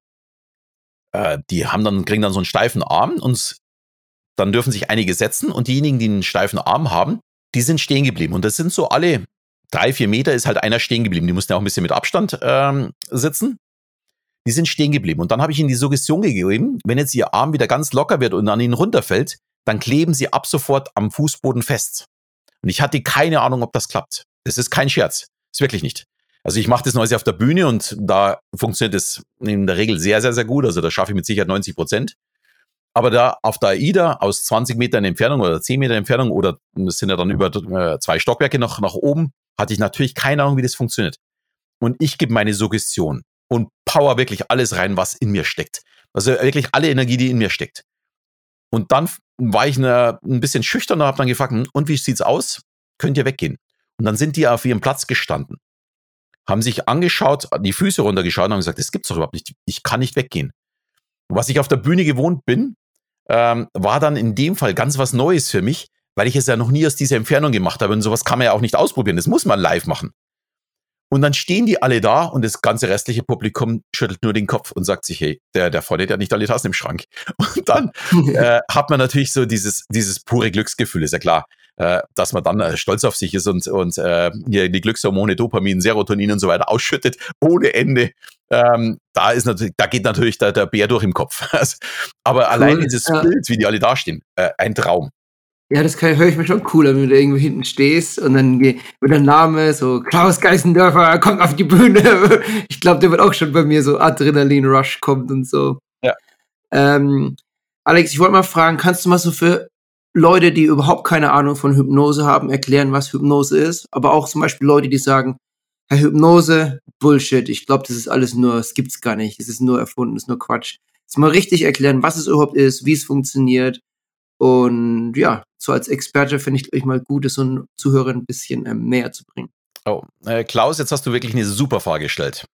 äh, die haben dann, kriegen dann so einen steifen Arm und dann dürfen sich einige setzen und diejenigen, die einen steifen Arm haben, die sind stehen geblieben. Und das sind so alle drei, vier Meter ist halt einer stehen geblieben. Die mussten ja auch ein bisschen mit Abstand ähm, sitzen. Die sind stehen geblieben. Und dann habe ich ihnen die Suggestion gegeben, wenn jetzt ihr Arm wieder ganz locker wird und an ihnen runterfällt, dann kleben sie ab sofort am Fußboden fest. Und ich hatte keine Ahnung, ob das klappt. Das ist kein Scherz. ist wirklich nicht. Also ich mache das Neues auf der Bühne und da funktioniert es in der Regel sehr, sehr, sehr gut. Also da schaffe ich mit Sicherheit 90 Prozent. Aber da auf der AIDA aus 20 Metern Entfernung oder 10 Meter Entfernung oder es sind ja dann über äh, zwei Stockwerke noch nach oben, hatte ich natürlich keine Ahnung, wie das funktioniert. Und ich gebe meine Suggestion und power wirklich alles rein, was in mir steckt. Also wirklich alle Energie, die in mir steckt. Und dann war ich eine, ein bisschen schüchtern und habe dann gefragt, hm, und wie sieht's aus? Könnt ihr weggehen? Und dann sind die auf ihrem Platz gestanden, haben sich angeschaut, die Füße runtergeschaut und haben gesagt, das gibt's doch überhaupt nicht. Ich kann nicht weggehen. Was ich auf der Bühne gewohnt bin, ähm, war dann in dem Fall ganz was Neues für mich, weil ich es ja noch nie aus dieser Entfernung gemacht habe. Und sowas kann man ja auch nicht ausprobieren. Das muss man live machen. Und dann stehen die alle da und das ganze restliche Publikum schüttelt nur den Kopf und sagt sich, hey, der, der der hat nicht alle Tassen im Schrank. Und dann äh, hat man natürlich so dieses, dieses pure Glücksgefühl, ist ja klar, äh, dass man dann äh, stolz auf sich ist und, und äh, die Glückshormone, Dopamin, Serotonin und so weiter ausschüttet ohne Ende. Ähm, da ist natürlich, da geht natürlich der, der Bär durch im Kopf. Aber cool, allein dieses ja. Bild, wie die alle dastehen, äh, ein Traum. Ja, das höre ich mir schon cooler, wenn du da irgendwo hinten stehst und dann mit der Name so Klaus Geißendörfer kommt auf die Bühne. Ich glaube, der wird auch schon bei mir so Adrenalin-Rush kommt und so. Ja. Ähm, Alex, ich wollte mal fragen, kannst du mal so für Leute, die überhaupt keine Ahnung von Hypnose haben, erklären, was Hypnose ist? Aber auch zum Beispiel Leute, die sagen, Herr Hypnose, Bullshit, ich glaube, das ist alles nur, es gibt's gar nicht, es ist nur erfunden, es ist nur Quatsch. Jetzt mal richtig erklären, was es überhaupt ist, wie es funktioniert und ja, so als Experte finde ich euch mal gut, es so einen Zuhörer ein bisschen ähm, näher zu bringen. Oh, äh, Klaus, jetzt hast du wirklich eine super Frage gestellt.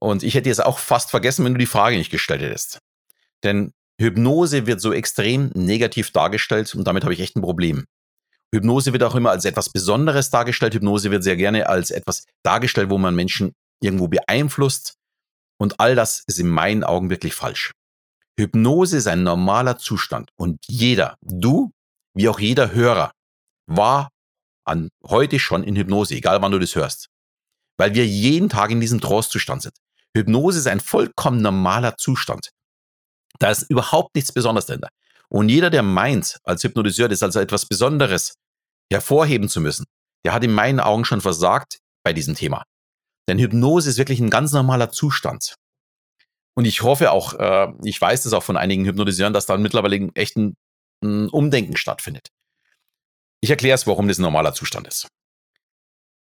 Und ich hätte jetzt auch fast vergessen, wenn du die Frage nicht gestellt hättest. Denn Hypnose wird so extrem negativ dargestellt und damit habe ich echt ein Problem. Hypnose wird auch immer als etwas Besonderes dargestellt. Hypnose wird sehr gerne als etwas dargestellt, wo man Menschen irgendwo beeinflusst. Und all das ist in meinen Augen wirklich falsch. Hypnose ist ein normaler Zustand und jeder, du wie auch jeder Hörer, war an heute schon in Hypnose, egal wann du das hörst. Weil wir jeden Tag in diesem Trance-Zustand sind. Hypnose ist ein vollkommen normaler Zustand. Da ist überhaupt nichts Besonderes dahinter. Und jeder, der meint, als Hypnotiseur das als etwas Besonderes hervorheben zu müssen, der hat in meinen Augen schon versagt bei diesem Thema. Denn Hypnose ist wirklich ein ganz normaler Zustand. Und ich hoffe auch, äh, ich weiß das auch von einigen Hypnotiseuren, dass da mittlerweile echt ein, ein Umdenken stattfindet. Ich erkläre es, warum das ein normaler Zustand ist.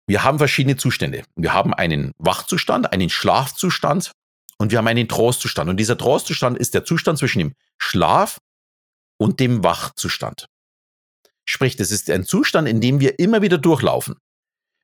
Wir haben verschiedene Zustände. Wir haben einen Wachzustand, einen Schlafzustand und wir haben einen Trancezustand. Und dieser Trancezustand ist der Zustand zwischen dem Schlaf und dem Wachzustand. Sprich, das ist ein Zustand, in dem wir immer wieder durchlaufen.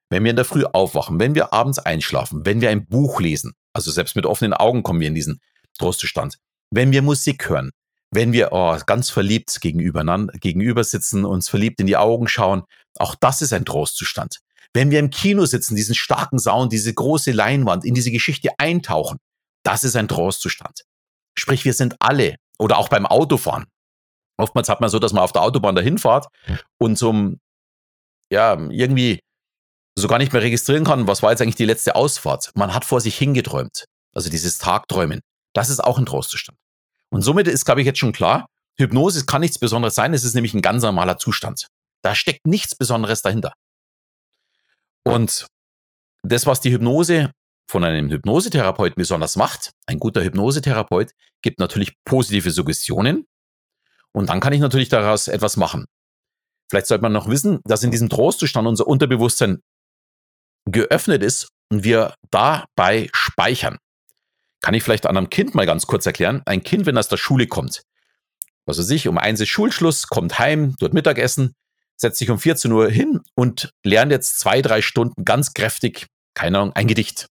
Wenn wir in der Früh aufwachen, wenn wir abends einschlafen, wenn wir ein Buch lesen, also selbst mit offenen Augen kommen wir in diesen Trostzustand. Wenn wir Musik hören, wenn wir oh, ganz verliebt gegenüber, gegenüber sitzen, uns verliebt in die Augen schauen, auch das ist ein Trostzustand. Wenn wir im Kino sitzen, diesen starken Sound, diese große Leinwand, in diese Geschichte eintauchen, das ist ein Trostzustand. Sprich, wir sind alle, oder auch beim Autofahren. Oftmals hat man so, dass man auf der Autobahn dahin fährt und zum, ja, irgendwie so gar nicht mehr registrieren kann, was war jetzt eigentlich die letzte Ausfahrt. Man hat vor sich hingeträumt. Also dieses Tagträumen. Das ist auch ein Trostzustand. Und somit ist, glaube ich, jetzt schon klar, Hypnose kann nichts Besonderes sein. Es ist nämlich ein ganz normaler Zustand. Da steckt nichts Besonderes dahinter. Und das, was die Hypnose von einem Hypnosetherapeuten besonders macht, ein guter Hypnosetherapeut gibt natürlich positive Suggestionen und dann kann ich natürlich daraus etwas machen. Vielleicht sollte man noch wissen, dass in diesem Trostzustand unser Unterbewusstsein geöffnet ist und wir dabei speichern. Kann ich vielleicht an einem Kind mal ganz kurz erklären. Ein Kind, wenn aus der Schule kommt, also sich um eins ist Schulschluss, kommt heim, dort Mittagessen, setzt sich um 14 Uhr hin und lernt jetzt zwei, drei Stunden ganz kräftig, keine Ahnung, ein Gedicht.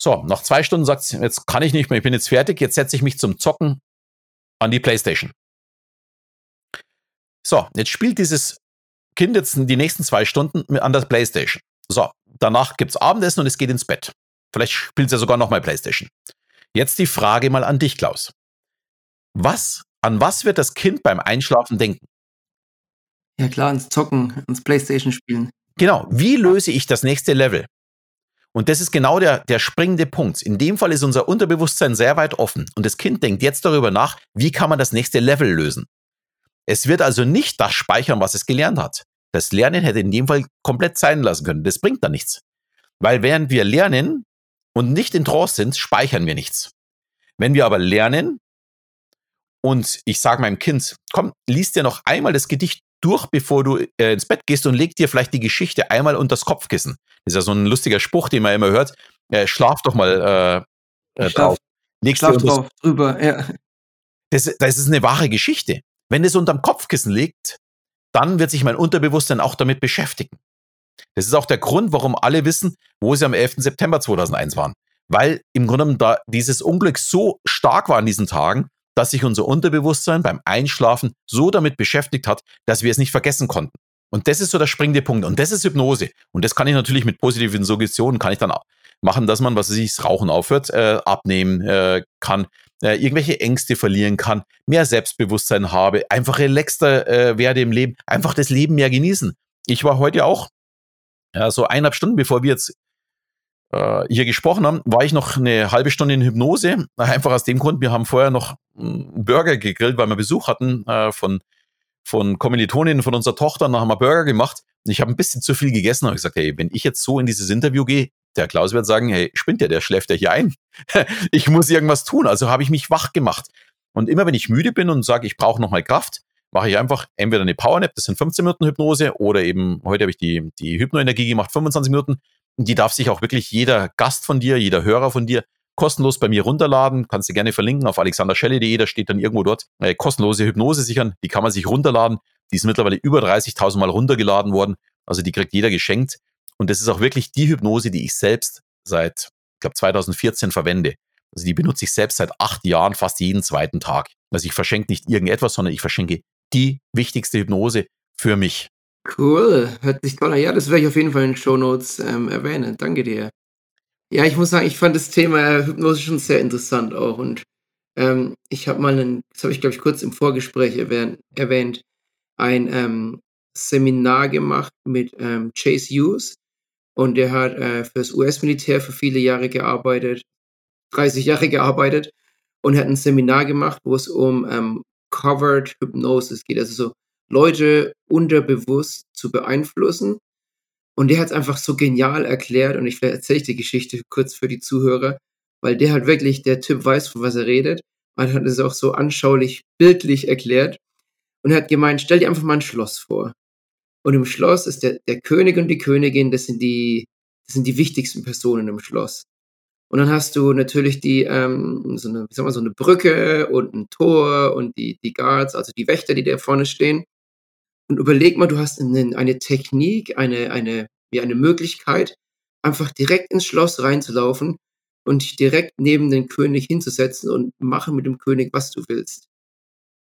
So, nach zwei Stunden sagt sie, jetzt kann ich nicht mehr, ich bin jetzt fertig, jetzt setze ich mich zum Zocken an die Playstation. So, jetzt spielt dieses Kind jetzt die nächsten zwei Stunden an der Playstation. So, danach gibt's Abendessen und es geht ins Bett. Vielleicht spielt es ja sogar nochmal Playstation. Jetzt die Frage mal an dich, Klaus. Was, an was wird das Kind beim Einschlafen denken? Ja klar, ans Zocken, ans Playstation spielen. Genau. Wie löse ich das nächste Level? Und das ist genau der, der springende Punkt. In dem Fall ist unser Unterbewusstsein sehr weit offen und das Kind denkt jetzt darüber nach, wie kann man das nächste Level lösen. Es wird also nicht das speichern, was es gelernt hat. Das Lernen hätte in dem Fall komplett sein lassen können. Das bringt da nichts. Weil während wir lernen und nicht in Trance sind, speichern wir nichts. Wenn wir aber lernen und ich sage meinem Kind, komm, lies dir noch einmal das Gedicht durch, bevor du äh, ins Bett gehst und leg dir vielleicht die Geschichte einmal unter das Kopfkissen. Das ist ja so ein lustiger Spruch, den man immer hört. Äh, schlaf doch mal äh, äh, drauf. Legst schlaf drauf, drüber, ja. Das, das ist eine wahre Geschichte. Wenn es unterm Kopfkissen liegt, dann wird sich mein Unterbewusstsein auch damit beschäftigen. Das ist auch der Grund, warum alle wissen, wo sie am 11. September 2001 waren. Weil im Grunde da dieses Unglück so stark war an diesen Tagen, dass sich unser Unterbewusstsein beim Einschlafen so damit beschäftigt hat, dass wir es nicht vergessen konnten. Und das ist so der springende Punkt. Und das ist Hypnose. Und das kann ich natürlich mit positiven Suggestionen, kann ich dann machen, dass man, was weiß ich, das Rauchen aufhört, äh, abnehmen äh, kann, äh, irgendwelche Ängste verlieren kann, mehr Selbstbewusstsein habe, einfach relaxter äh, werde im Leben, einfach das Leben mehr genießen. Ich war heute auch, ja, so eineinhalb Stunden, bevor wir jetzt äh, hier gesprochen haben, war ich noch eine halbe Stunde in Hypnose. Einfach aus dem Grund, wir haben vorher noch einen Burger gegrillt, weil wir Besuch hatten äh, von, von Kommilitoninnen von unserer Tochter. Dann haben wir Burger gemacht. Ich habe ein bisschen zu viel gegessen und gesagt, hey, wenn ich jetzt so in dieses Interview gehe, der Klaus wird sagen, hey, spinnt der, der schläft ja hier ein. ich muss irgendwas tun. Also habe ich mich wach gemacht. Und immer wenn ich müde bin und sage, ich brauche nochmal Kraft, mache ich einfach entweder eine Powernap, das sind 15 Minuten Hypnose, oder eben, heute habe ich die, die Hypnoenergie gemacht, 25 Minuten. Die darf sich auch wirklich jeder Gast von dir, jeder Hörer von dir kostenlos bei mir runterladen. Kannst du gerne verlinken auf alexanderschelle.de, da steht dann irgendwo dort äh, kostenlose Hypnose sichern. Die kann man sich runterladen. Die ist mittlerweile über 30.000 Mal runtergeladen worden. Also die kriegt jeder geschenkt. Und das ist auch wirklich die Hypnose, die ich selbst seit, ich glaube, 2014 verwende. Also die benutze ich selbst seit acht Jahren fast jeden zweiten Tag. Also ich verschenke nicht irgendetwas, sondern ich verschenke die wichtigste Hypnose für mich. Cool, hört sich toll an. Ja, das werde ich auf jeden Fall in den Show Notes ähm, erwähnen. Danke dir. Ja, ich muss sagen, ich fand das Thema Hypnose schon sehr interessant auch. Und ähm, ich habe mal ein, das habe ich glaube ich kurz im Vorgespräch erwähnt, erwähnt ein ähm, Seminar gemacht mit ähm, Chase Hughes. Und der hat äh, für das US-Militär für viele Jahre gearbeitet, 30 Jahre gearbeitet und hat ein Seminar gemacht, wo es um ähm, Covered Hypnosis geht. Also so Leute unterbewusst zu beeinflussen. Und der hat es einfach so genial erklärt und ich erzähle die Geschichte kurz für die Zuhörer, weil der halt wirklich, der Typ weiß, von was er redet und hat es auch so anschaulich, bildlich erklärt und er hat gemeint, stell dir einfach mal ein Schloss vor. Und im Schloss ist der, der König und die Königin, das sind die, das sind die wichtigsten Personen im Schloss. Und dann hast du natürlich die, ähm, so eine, wie sagen wir, so eine Brücke und ein Tor und die, die Guards, also die Wächter, die da vorne stehen. Und überleg mal, du hast eine, eine Technik, eine, eine, wie eine Möglichkeit, einfach direkt ins Schloss reinzulaufen und dich direkt neben den König hinzusetzen und machen mit dem König, was du willst.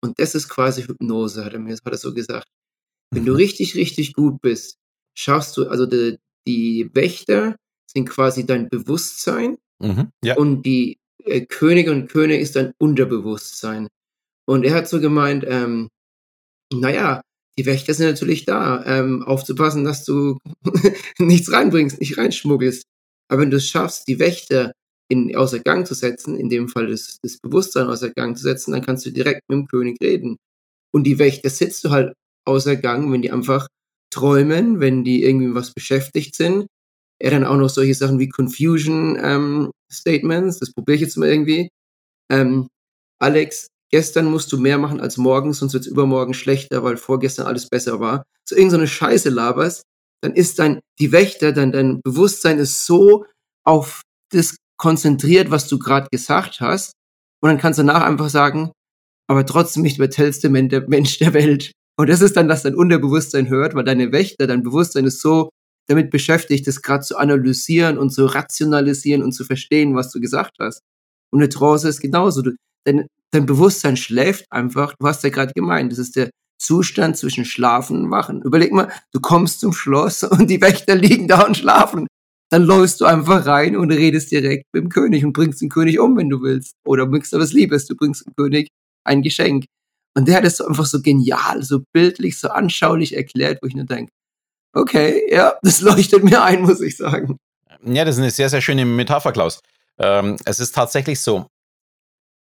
Und das ist quasi Hypnose, hat er mir hat er so gesagt. Wenn du mhm. richtig, richtig gut bist, schaffst du, also die, die Wächter sind quasi dein Bewusstsein mhm, ja. und die äh, Könige und König ist dein Unterbewusstsein. Und er hat so gemeint, ähm, naja, die Wächter sind natürlich da, ähm, aufzupassen, dass du nichts reinbringst, nicht reinschmuggelst. Aber wenn du es schaffst, die Wächter in, außer Gang zu setzen, in dem Fall das, das Bewusstsein außer Gang zu setzen, dann kannst du direkt mit dem König reden. Und die Wächter setzt du halt außer Gang, wenn die einfach träumen, wenn die irgendwie was beschäftigt sind. Er dann auch noch solche Sachen wie Confusion ähm, Statements, das probiere ich jetzt mal irgendwie. Ähm, Alex, gestern musst du mehr machen als morgen, sonst wird es übermorgen schlechter, weil vorgestern alles besser war. So irgendeine so Scheiße laberst, dann ist dein, die Wächter, dein, dein Bewusstsein ist so auf das konzentriert, was du gerade gesagt hast. Und dann kannst du danach einfach sagen, aber trotzdem nicht der tollste Mensch der Welt. Und das ist dann, dass dein Unterbewusstsein hört, weil deine Wächter, dein Bewusstsein ist so damit beschäftigt, das gerade zu analysieren und zu rationalisieren und zu verstehen, was du gesagt hast. Und eine Trance ist genauso. Du, dein, dein Bewusstsein schläft einfach. Du hast ja gerade gemeint, das ist der Zustand zwischen Schlafen und Wachen. Überleg mal, du kommst zum Schloss und die Wächter liegen da und schlafen. Dann läufst du einfach rein und redest direkt mit dem König und bringst den König um, wenn du willst. Oder bringst du was Liebes, du bringst dem König ein Geschenk. Und der hat es einfach so genial, so bildlich, so anschaulich erklärt, wo ich nur denke, okay, ja, das leuchtet mir ein, muss ich sagen. Ja, das ist eine sehr, sehr schöne Metapher, Klaus. Ähm, es ist tatsächlich so,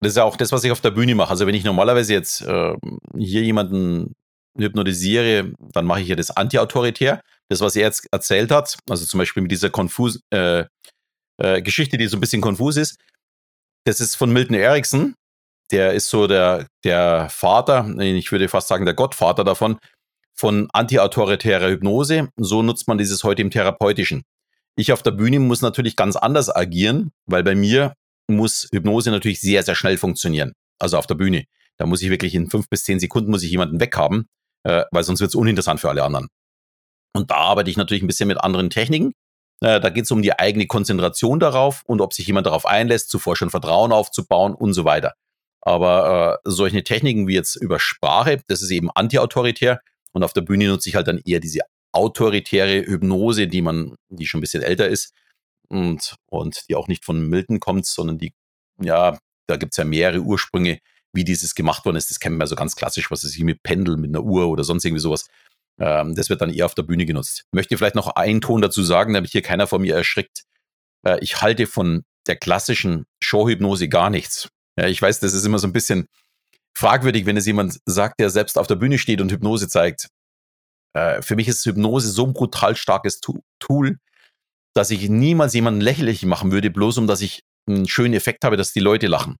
das ist ja auch das, was ich auf der Bühne mache. Also wenn ich normalerweise jetzt äh, hier jemanden hypnotisiere, dann mache ich ja das anti-autoritär. Das, was er jetzt erzählt hat, also zum Beispiel mit dieser konfus äh, äh, Geschichte, die so ein bisschen konfus ist, das ist von Milton Erickson. Der ist so der, der Vater, ich würde fast sagen der Gottvater davon, von anti-autoritärer Hypnose. So nutzt man dieses heute im Therapeutischen. Ich auf der Bühne muss natürlich ganz anders agieren, weil bei mir muss Hypnose natürlich sehr, sehr schnell funktionieren. Also auf der Bühne. Da muss ich wirklich in fünf bis zehn Sekunden muss ich jemanden weghaben, äh, weil sonst wird es uninteressant für alle anderen. Und da arbeite ich natürlich ein bisschen mit anderen Techniken. Äh, da geht es um die eigene Konzentration darauf und ob sich jemand darauf einlässt, zuvor schon Vertrauen aufzubauen und so weiter. Aber äh, solche Techniken wie jetzt über Sprache, das ist eben anti-autoritär. Und auf der Bühne nutze ich halt dann eher diese autoritäre Hypnose, die man, die schon ein bisschen älter ist, und, und die auch nicht von Milton kommt, sondern die, ja, da gibt's ja mehrere Ursprünge, wie dieses gemacht worden ist. Das man ja so ganz klassisch, was ist hier mit Pendel, mit einer Uhr oder sonst irgendwie sowas. Ähm, das wird dann eher auf der Bühne genutzt. Möchte vielleicht noch einen Ton dazu sagen, damit hier keiner von mir erschrickt. Äh, ich halte von der klassischen Showhypnose gar nichts. Ja, ich weiß, das ist immer so ein bisschen fragwürdig, wenn es jemand sagt, der selbst auf der Bühne steht und Hypnose zeigt. Äh, für mich ist Hypnose so ein brutal starkes Tool, dass ich niemals jemanden lächerlich machen würde, bloß um dass ich einen schönen Effekt habe, dass die Leute lachen.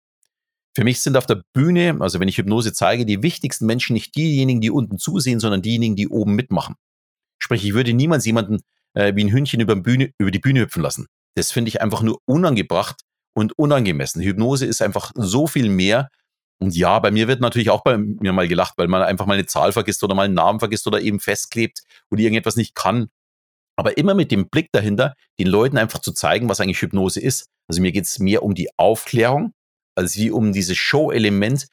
Für mich sind auf der Bühne, also wenn ich Hypnose zeige, die wichtigsten Menschen nicht diejenigen, die unten zusehen, sondern diejenigen, die oben mitmachen. Sprich, ich würde niemals jemanden äh, wie ein Hündchen über, Bühne, über die Bühne hüpfen lassen. Das finde ich einfach nur unangebracht und unangemessen. Hypnose ist einfach so viel mehr. Und ja, bei mir wird natürlich auch bei mir mal gelacht, weil man einfach mal eine Zahl vergisst oder mal einen Namen vergisst oder eben festklebt oder irgendetwas nicht kann aber immer mit dem Blick dahinter, den Leuten einfach zu zeigen, was eigentlich Hypnose ist. Also mir geht es mehr um die Aufklärung, als wie um dieses Show-Element,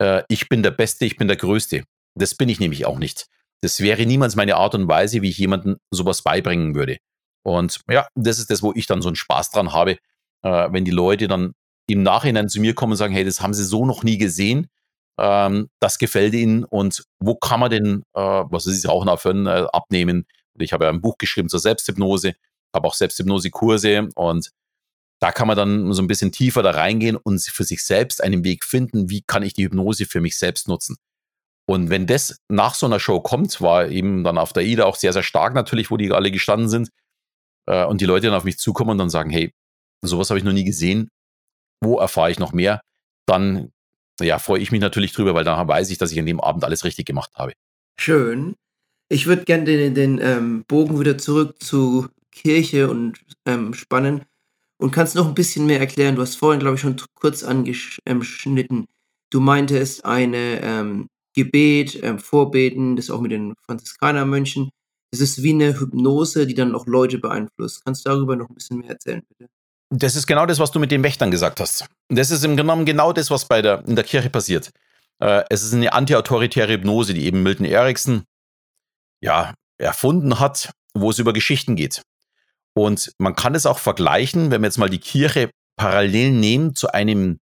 äh, ich bin der Beste, ich bin der Größte. Das bin ich nämlich auch nicht. Das wäre niemals meine Art und Weise, wie ich jemandem sowas beibringen würde. Und ja, das ist das, wo ich dann so einen Spaß dran habe, äh, wenn die Leute dann im Nachhinein zu mir kommen und sagen, hey, das haben sie so noch nie gesehen. Ähm, das gefällt ihnen und wo kann man denn, äh, was ist auch noch für ein, äh, abnehmen? Ich habe ja ein Buch geschrieben zur Selbsthypnose, habe auch Selbsthypnose-Kurse und da kann man dann so ein bisschen tiefer da reingehen und für sich selbst einen Weg finden, wie kann ich die Hypnose für mich selbst nutzen. Und wenn das nach so einer Show kommt, war eben dann auf der IDA auch sehr, sehr stark natürlich, wo die alle gestanden sind äh, und die Leute dann auf mich zukommen und dann sagen, hey, sowas habe ich noch nie gesehen, wo erfahre ich noch mehr, dann ja, freue ich mich natürlich drüber, weil dann weiß ich, dass ich an dem Abend alles richtig gemacht habe. Schön. Ich würde gerne den, den ähm, Bogen wieder zurück zu Kirche und ähm, spannen und kannst noch ein bisschen mehr erklären. Du hast vorhin, glaube ich, schon kurz angeschnitten. Du meintest eine ähm, Gebet, ähm, Vorbeten, das auch mit den Franziskanermönchen. Das ist wie eine Hypnose, die dann auch Leute beeinflusst. Kannst du darüber noch ein bisschen mehr erzählen, bitte? Das ist genau das, was du mit den Wächtern gesagt hast. Das ist im genommen genau das, was bei der, in der Kirche passiert. Äh, es ist eine antiautoritäre Hypnose, die eben Milton Erickson ja, erfunden hat, wo es über Geschichten geht. Und man kann es auch vergleichen, wenn wir jetzt mal die Kirche parallel nehmen zu einem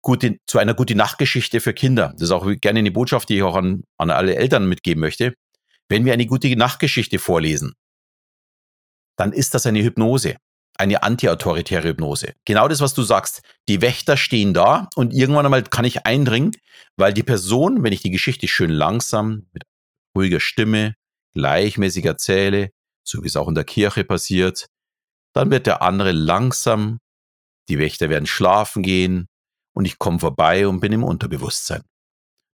gute, zu einer gute Nachtgeschichte für Kinder. Das ist auch gerne eine Botschaft, die ich auch an, an alle Eltern mitgeben möchte. Wenn wir eine gute Nachtgeschichte vorlesen, dann ist das eine Hypnose, eine antiautoritäre Hypnose. Genau das, was du sagst. Die Wächter stehen da und irgendwann einmal kann ich eindringen, weil die Person, wenn ich die Geschichte schön langsam, mit ruhiger Stimme, gleichmäßig erzähle, so wie es auch in der Kirche passiert, dann wird der andere langsam, die Wächter werden schlafen gehen und ich komme vorbei und bin im Unterbewusstsein.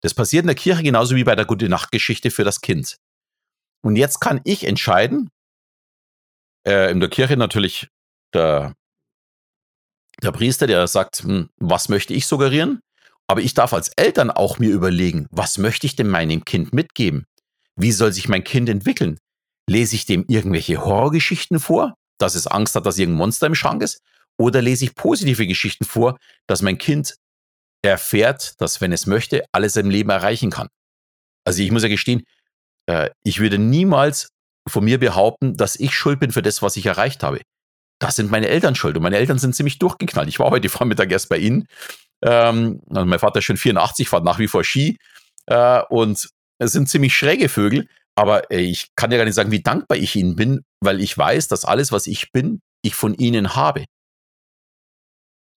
Das passiert in der Kirche genauso wie bei der Gute Nacht Geschichte für das Kind. Und jetzt kann ich entscheiden, äh, in der Kirche natürlich der, der Priester, der sagt, hm, was möchte ich suggerieren? Aber ich darf als Eltern auch mir überlegen, was möchte ich denn meinem Kind mitgeben? Wie soll sich mein Kind entwickeln? Lese ich dem irgendwelche Horrorgeschichten vor, dass es Angst hat, dass irgendein Monster im Schrank ist? Oder lese ich positive Geschichten vor, dass mein Kind erfährt, dass, wenn es möchte, alles im Leben erreichen kann? Also ich muss ja gestehen, äh, ich würde niemals von mir behaupten, dass ich schuld bin für das, was ich erreicht habe. Das sind meine Eltern schuld. Und meine Eltern sind ziemlich durchgeknallt. Ich war heute Vormittag erst bei ihnen. Ähm, also mein Vater ist schon 84, fährt nach wie vor Ski. Äh, und es sind ziemlich schräge Vögel. Aber äh, ich kann ja gar nicht sagen, wie dankbar ich ihnen bin, weil ich weiß, dass alles, was ich bin, ich von ihnen habe.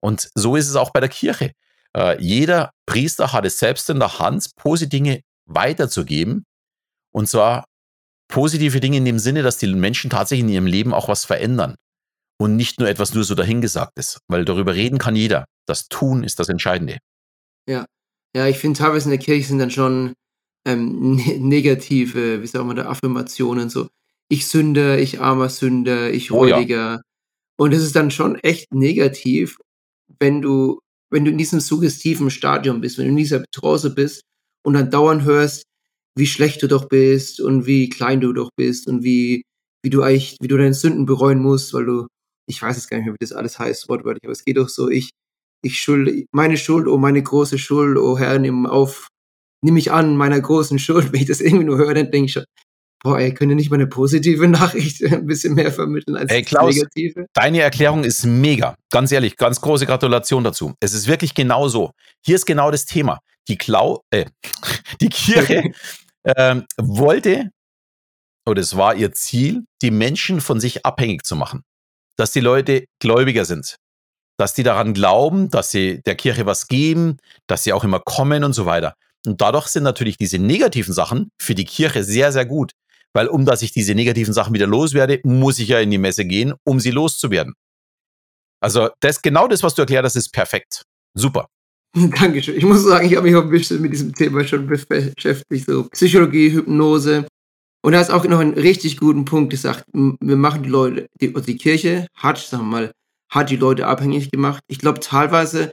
Und so ist es auch bei der Kirche. Äh, jeder Priester hat es selbst in der Hand, positive Dinge weiterzugeben. Und zwar positive Dinge in dem Sinne, dass die Menschen tatsächlich in ihrem Leben auch was verändern. Und nicht nur etwas nur so dahingesagtes. Weil darüber reden kann jeder. Das Tun ist das Entscheidende. Ja. Ja, ich finde teilweise in der Kirche sind dann schon ähm, ne negative, wie sagen wir da, Affirmationen, so ich Sünder, ich armer Sünder, ich Räudiger. Oh, ja. Und es ist dann schon echt negativ, wenn du, wenn du in diesem suggestiven Stadium bist, wenn du in dieser Trance bist und dann dauernd hörst, wie schlecht du doch bist und wie klein du doch bist und wie, wie du eigentlich, wie du deine Sünden bereuen musst, weil du, ich weiß jetzt gar nicht mehr, wie das alles heißt, wortwörtlich, aber es geht doch so, ich, ich schuld, meine Schuld, oh meine große Schuld, oh Herr, nimm auf, nimm mich an meiner großen Schuld. Wenn ich das irgendwie nur höre, dann denke ich schon, boah, ey, könnt ihr nicht mal eine positive Nachricht ein bisschen mehr vermitteln als ey, Klaus, negative? Deine Erklärung ist mega. Ganz ehrlich, ganz große Gratulation dazu. Es ist wirklich genau so. Hier ist genau das Thema. Die Klau, äh, die Kirche ähm, wollte, oder es war ihr Ziel, die Menschen von sich abhängig zu machen. Dass die Leute gläubiger sind. Dass die daran glauben, dass sie der Kirche was geben, dass sie auch immer kommen und so weiter. Und dadurch sind natürlich diese negativen Sachen für die Kirche sehr, sehr gut. Weil um dass ich diese negativen Sachen wieder loswerde, muss ich ja in die Messe gehen, um sie loszuwerden. Also das, genau das, was du erklärt hast, ist perfekt. Super. Dankeschön. Ich muss sagen, ich habe mich auch ein bisschen mit diesem Thema schon beschäftigt, so Psychologie, Hypnose. Und er hat auch noch einen richtig guten Punkt gesagt. Wir machen die Leute, die, also die Kirche hat, sagen wir mal, hat die Leute abhängig gemacht. Ich glaube, teilweise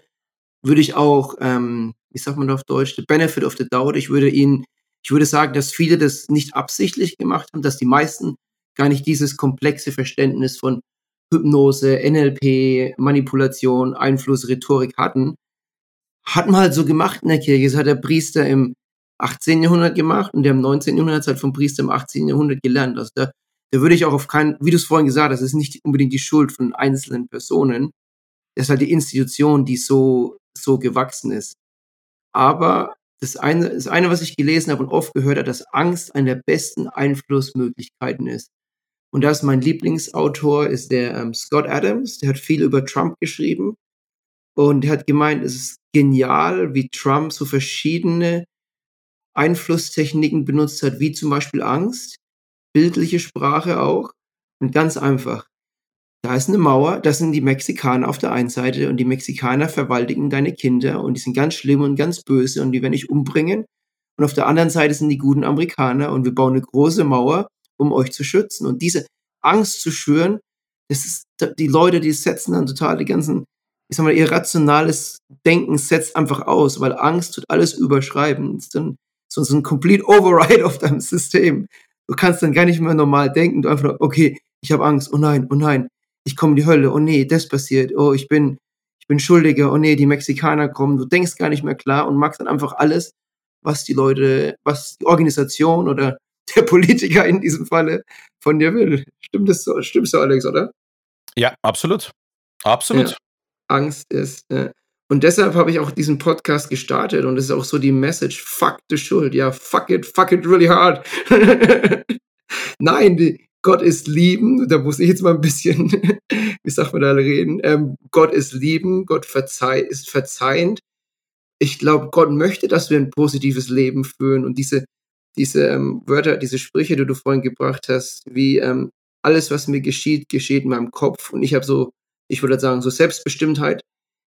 würde ich auch, ähm, wie sagt man auf Deutsch, the benefit of the doubt, ich würde ihnen, ich würde sagen, dass viele das nicht absichtlich gemacht haben, dass die meisten gar nicht dieses komplexe Verständnis von Hypnose, NLP, Manipulation, Einfluss, Rhetorik hatten. Hat man halt so gemacht in der Kirche. Das hat der Priester im 18. Jahrhundert gemacht und der im 19. Jahrhundert hat vom Priester im 18. Jahrhundert gelernt. Also da, da würde ich auch auf keinen, wie du es vorhin gesagt hast, das ist nicht unbedingt die Schuld von einzelnen Personen. Das ist halt die Institution, die so so gewachsen ist. Aber das eine, das eine, was ich gelesen habe und oft gehört habe, dass Angst eine der besten Einflussmöglichkeiten ist. Und da ist mein Lieblingsautor, ist der ähm, Scott Adams, der hat viel über Trump geschrieben. Und der hat gemeint, es ist genial, wie Trump so verschiedene Einflusstechniken benutzt hat, wie zum Beispiel Angst, bildliche Sprache auch. Und ganz einfach, da ist eine Mauer, das sind die Mexikaner auf der einen Seite und die Mexikaner verwaltigen deine Kinder und die sind ganz schlimm und ganz böse und die werden dich umbringen. Und auf der anderen Seite sind die guten Amerikaner und wir bauen eine große Mauer, um euch zu schützen. Und diese Angst zu schüren, das ist, die Leute, die setzen dann total die ganzen, ich sag mal, irrationales Denken setzt einfach aus, weil Angst tut alles überschreiben. Dann so, so ein complete Override auf deinem System. Du kannst dann gar nicht mehr normal denken. Du einfach okay, ich habe Angst, oh nein, oh nein, ich komme in die Hölle, oh nee, das passiert, oh, ich bin, ich bin Schuldiger, oh nee, die Mexikaner kommen, du denkst gar nicht mehr klar und magst dann einfach alles, was die Leute, was die Organisation oder der Politiker in diesem Falle von dir will. Stimmt das so? Stimmt so, Alex, oder? Ja, absolut. Absolut. Ja. Angst ist. Äh, Und deshalb habe ich auch diesen Podcast gestartet und es ist auch so die Message, fuck the Schuld, ja, fuck it, fuck it really hard. Nein, die, Gott ist lieben, da muss ich jetzt mal ein bisschen, wie sagt man da reden, ähm, Gott ist lieben, Gott verzeih, ist verzeihend. Ich glaube, Gott möchte, dass wir ein positives Leben führen und diese, diese ähm, Wörter, diese Sprüche, die du vorhin gebracht hast, wie ähm, alles, was mir geschieht, geschieht in meinem Kopf und ich habe so, ich würde sagen, so Selbstbestimmtheit.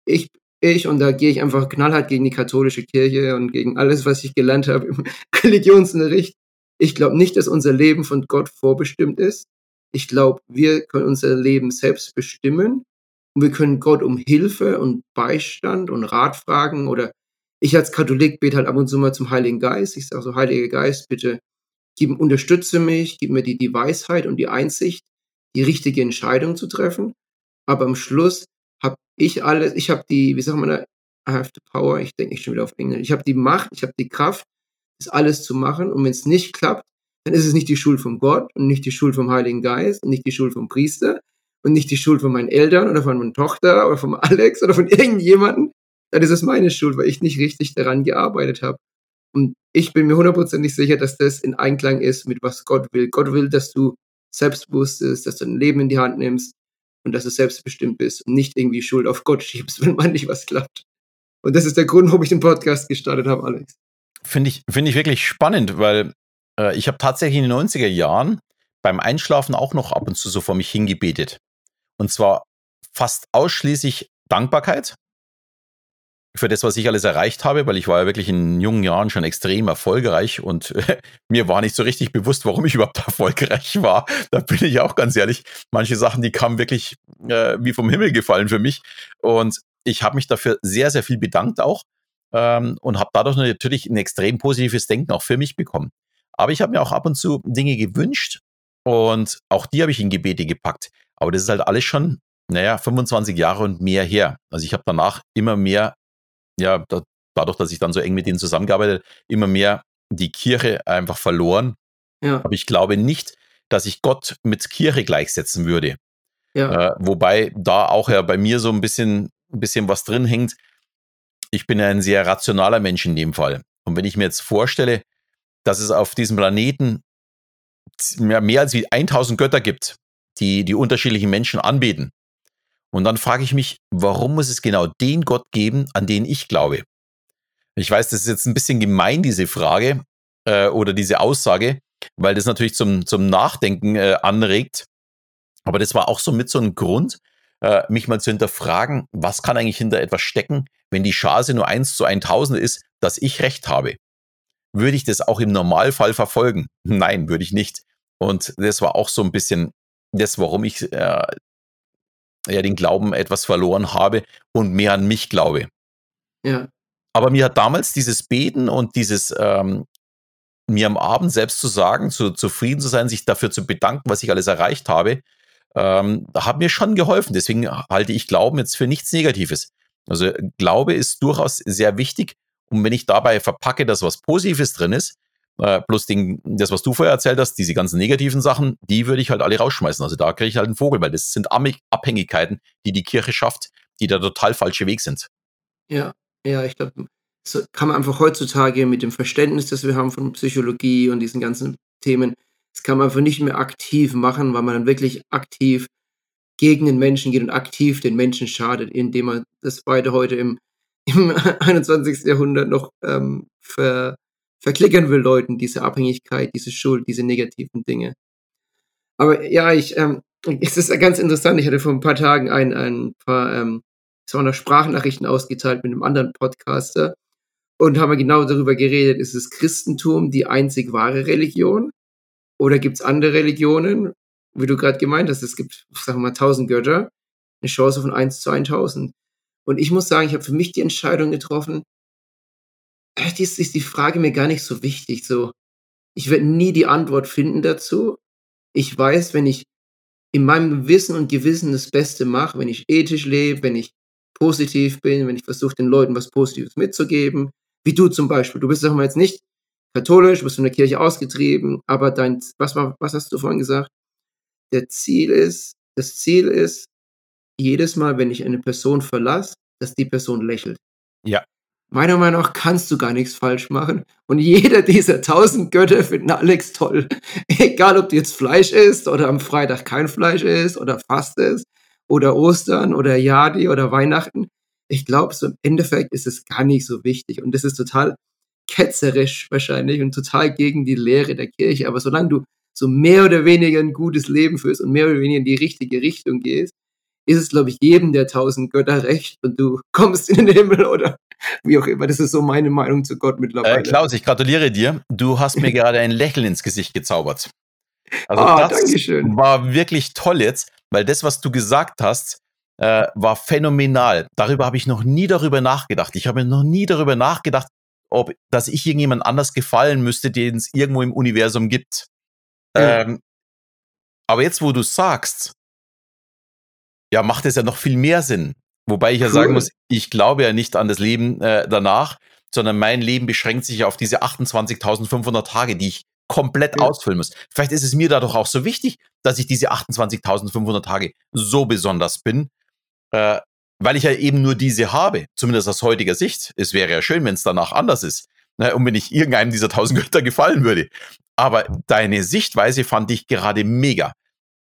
Ich, ich und da gehe ich einfach knallhart gegen die katholische Kirche und gegen alles, was ich gelernt habe im Religionsunterricht. Ich glaube nicht, dass unser Leben von Gott vorbestimmt ist. Ich glaube, wir können unser Leben selbst bestimmen und wir können Gott um Hilfe und Beistand und Rat fragen oder ich als Katholik bete halt ab und zu mal zum Heiligen Geist. Ich sage so, Heiliger Geist, bitte gib, unterstütze mich, gib mir die, die Weisheit und die Einsicht, die richtige Entscheidung zu treffen. Aber am Schluss ich alles, ich habe die, wie sagt man da, I have the power, ich denke nicht schon wieder auf Englisch, ich habe die Macht, ich habe die Kraft, das alles zu machen. Und wenn es nicht klappt, dann ist es nicht die Schuld von Gott und nicht die Schuld vom Heiligen Geist und nicht die Schuld vom Priester und nicht die Schuld von meinen Eltern oder von meiner Tochter oder von Alex oder von irgendjemandem. Dann ist es meine Schuld, weil ich nicht richtig daran gearbeitet habe. Und ich bin mir hundertprozentig sicher, dass das in Einklang ist mit was Gott will. Gott will, dass du selbstbewusst bist, dass du dein Leben in die Hand nimmst und dass du selbstbestimmt bist und nicht irgendwie Schuld auf Gott schiebst, wenn man nicht was klappt. Und das ist der Grund, warum ich den Podcast gestartet habe, Alex. Finde ich, finde ich wirklich spannend, weil äh, ich habe tatsächlich in den 90er Jahren beim Einschlafen auch noch ab und zu so vor mich hingebetet. Und zwar fast ausschließlich Dankbarkeit für das, was ich alles erreicht habe, weil ich war ja wirklich in jungen Jahren schon extrem erfolgreich und mir war nicht so richtig bewusst, warum ich überhaupt erfolgreich war. Da bin ich auch ganz ehrlich. Manche Sachen, die kamen wirklich äh, wie vom Himmel gefallen für mich. Und ich habe mich dafür sehr, sehr viel bedankt auch ähm, und habe dadurch natürlich ein extrem positives Denken auch für mich bekommen. Aber ich habe mir auch ab und zu Dinge gewünscht und auch die habe ich in Gebete gepackt. Aber das ist halt alles schon, naja, 25 Jahre und mehr her. Also ich habe danach immer mehr, ja, da, dadurch, dass ich dann so eng mit denen zusammengearbeitet, immer mehr die Kirche einfach verloren. Ja. Aber ich glaube nicht, dass ich Gott mit Kirche gleichsetzen würde. Ja. Äh, wobei da auch ja bei mir so ein bisschen, ein bisschen was drin hängt. Ich bin ja ein sehr rationaler Mensch in dem Fall. Und wenn ich mir jetzt vorstelle, dass es auf diesem Planeten mehr, mehr als 1000 Götter gibt, die die unterschiedlichen Menschen anbeten. Und dann frage ich mich, warum muss es genau den Gott geben, an den ich glaube? Ich weiß, das ist jetzt ein bisschen gemein, diese Frage äh, oder diese Aussage, weil das natürlich zum, zum Nachdenken äh, anregt. Aber das war auch so mit so einem Grund, äh, mich mal zu hinterfragen, was kann eigentlich hinter etwas stecken, wenn die Chance nur 1 zu 1000 ist, dass ich recht habe. Würde ich das auch im Normalfall verfolgen? Nein, würde ich nicht. Und das war auch so ein bisschen das, warum ich äh, ja den Glauben etwas verloren habe und mehr an mich glaube. Ja. Aber mir hat damals dieses Beten und dieses ähm, mir am Abend selbst zu sagen, zu, zufrieden zu sein, sich dafür zu bedanken, was ich alles erreicht habe, ähm, hat mir schon geholfen. Deswegen halte ich Glauben jetzt für nichts Negatives. Also Glaube ist durchaus sehr wichtig. Und wenn ich dabei verpacke, dass was Positives drin ist, äh, plus den, das, was du vorher erzählt hast, diese ganzen negativen Sachen, die würde ich halt alle rausschmeißen. Also da kriege ich halt einen Vogel, weil das sind Abhängigkeiten, die die Kirche schafft, die der total falsche Weg sind. Ja, ja, ich glaube, so kann man einfach heutzutage mit dem Verständnis, das wir haben von Psychologie und diesen ganzen Themen, das kann man einfach nicht mehr aktiv machen, weil man dann wirklich aktiv gegen den Menschen geht und aktiv den Menschen schadet, indem man das beide heute im, im 21. Jahrhundert noch ähm, ver, verklickern will Leuten, diese Abhängigkeit, diese Schuld, diese negativen Dinge. Aber ja, ich, ähm, es ist ganz interessant, ich hatte vor ein paar Tagen ein, ein paar, ähm, es waren noch Sprachnachrichten ausgeteilt mit einem anderen Podcaster und haben genau darüber geredet, ist das Christentum die einzig wahre Religion oder gibt es andere Religionen? wie du gerade gemeint hast, es gibt, sagen wir mal, 1000 Götter, eine Chance von 1 zu 1000. Und ich muss sagen, ich habe für mich die Entscheidung getroffen, äh, dies ist die Frage mir gar nicht so wichtig. So, ich werde nie die Antwort finden dazu. Ich weiß, wenn ich in meinem Wissen und Gewissen das Beste mache, wenn ich ethisch lebe, wenn ich positiv bin, wenn ich versuche, den Leuten was Positives mitzugeben, wie du zum Beispiel. Du bist, sag mal, jetzt nicht katholisch, bist von der Kirche ausgetrieben, aber dein, was war, was hast du vorhin gesagt? der Ziel ist, das Ziel ist, jedes Mal, wenn ich eine Person verlasse, dass die Person lächelt. Ja. Meiner Meinung nach kannst du gar nichts falsch machen. Und jeder dieser tausend Götter finden Alex toll. Egal, ob du jetzt Fleisch isst oder am Freitag kein Fleisch isst oder fastest oder Ostern oder Jadi oder Weihnachten. Ich glaube, so im Endeffekt ist es gar nicht so wichtig. Und das ist total ketzerisch wahrscheinlich und total gegen die Lehre der Kirche. Aber solange du so mehr oder weniger ein gutes Leben führst und mehr oder weniger in die richtige Richtung gehst, ist es, glaube ich, jedem der tausend Götter recht und du kommst in den Himmel oder wie auch immer. Das ist so meine Meinung zu Gott mittlerweile. Äh, Klaus, ich gratuliere dir. Du hast mir gerade ein Lächeln ins Gesicht gezaubert. Also Ah, das Dankeschön. war wirklich toll jetzt, weil das, was du gesagt hast, äh, war phänomenal. Darüber habe ich noch nie darüber nachgedacht. Ich habe noch nie darüber nachgedacht, ob, dass ich irgendjemand anders gefallen müsste, den es irgendwo im Universum gibt. Ja. Ähm, aber jetzt, wo du sagst, ja, macht es ja noch viel mehr Sinn. Wobei ich ja Cool. sagen muss, ich glaube ja nicht an das Leben äh, danach, sondern mein Leben beschränkt sich auf diese 28.500 Tage, die ich komplett Ja. ausfüllen muss. Vielleicht ist es mir dadurch auch so wichtig, dass ich diese 28.500 Tage so besonders bin, äh, weil ich ja eben nur diese habe, zumindest aus heutiger Sicht. Es wäre ja schön, wenn es danach anders ist. Ne, und wenn ich irgendeinem dieser tausend Götter gefallen würde. Aber deine Sichtweise fand ich gerade mega.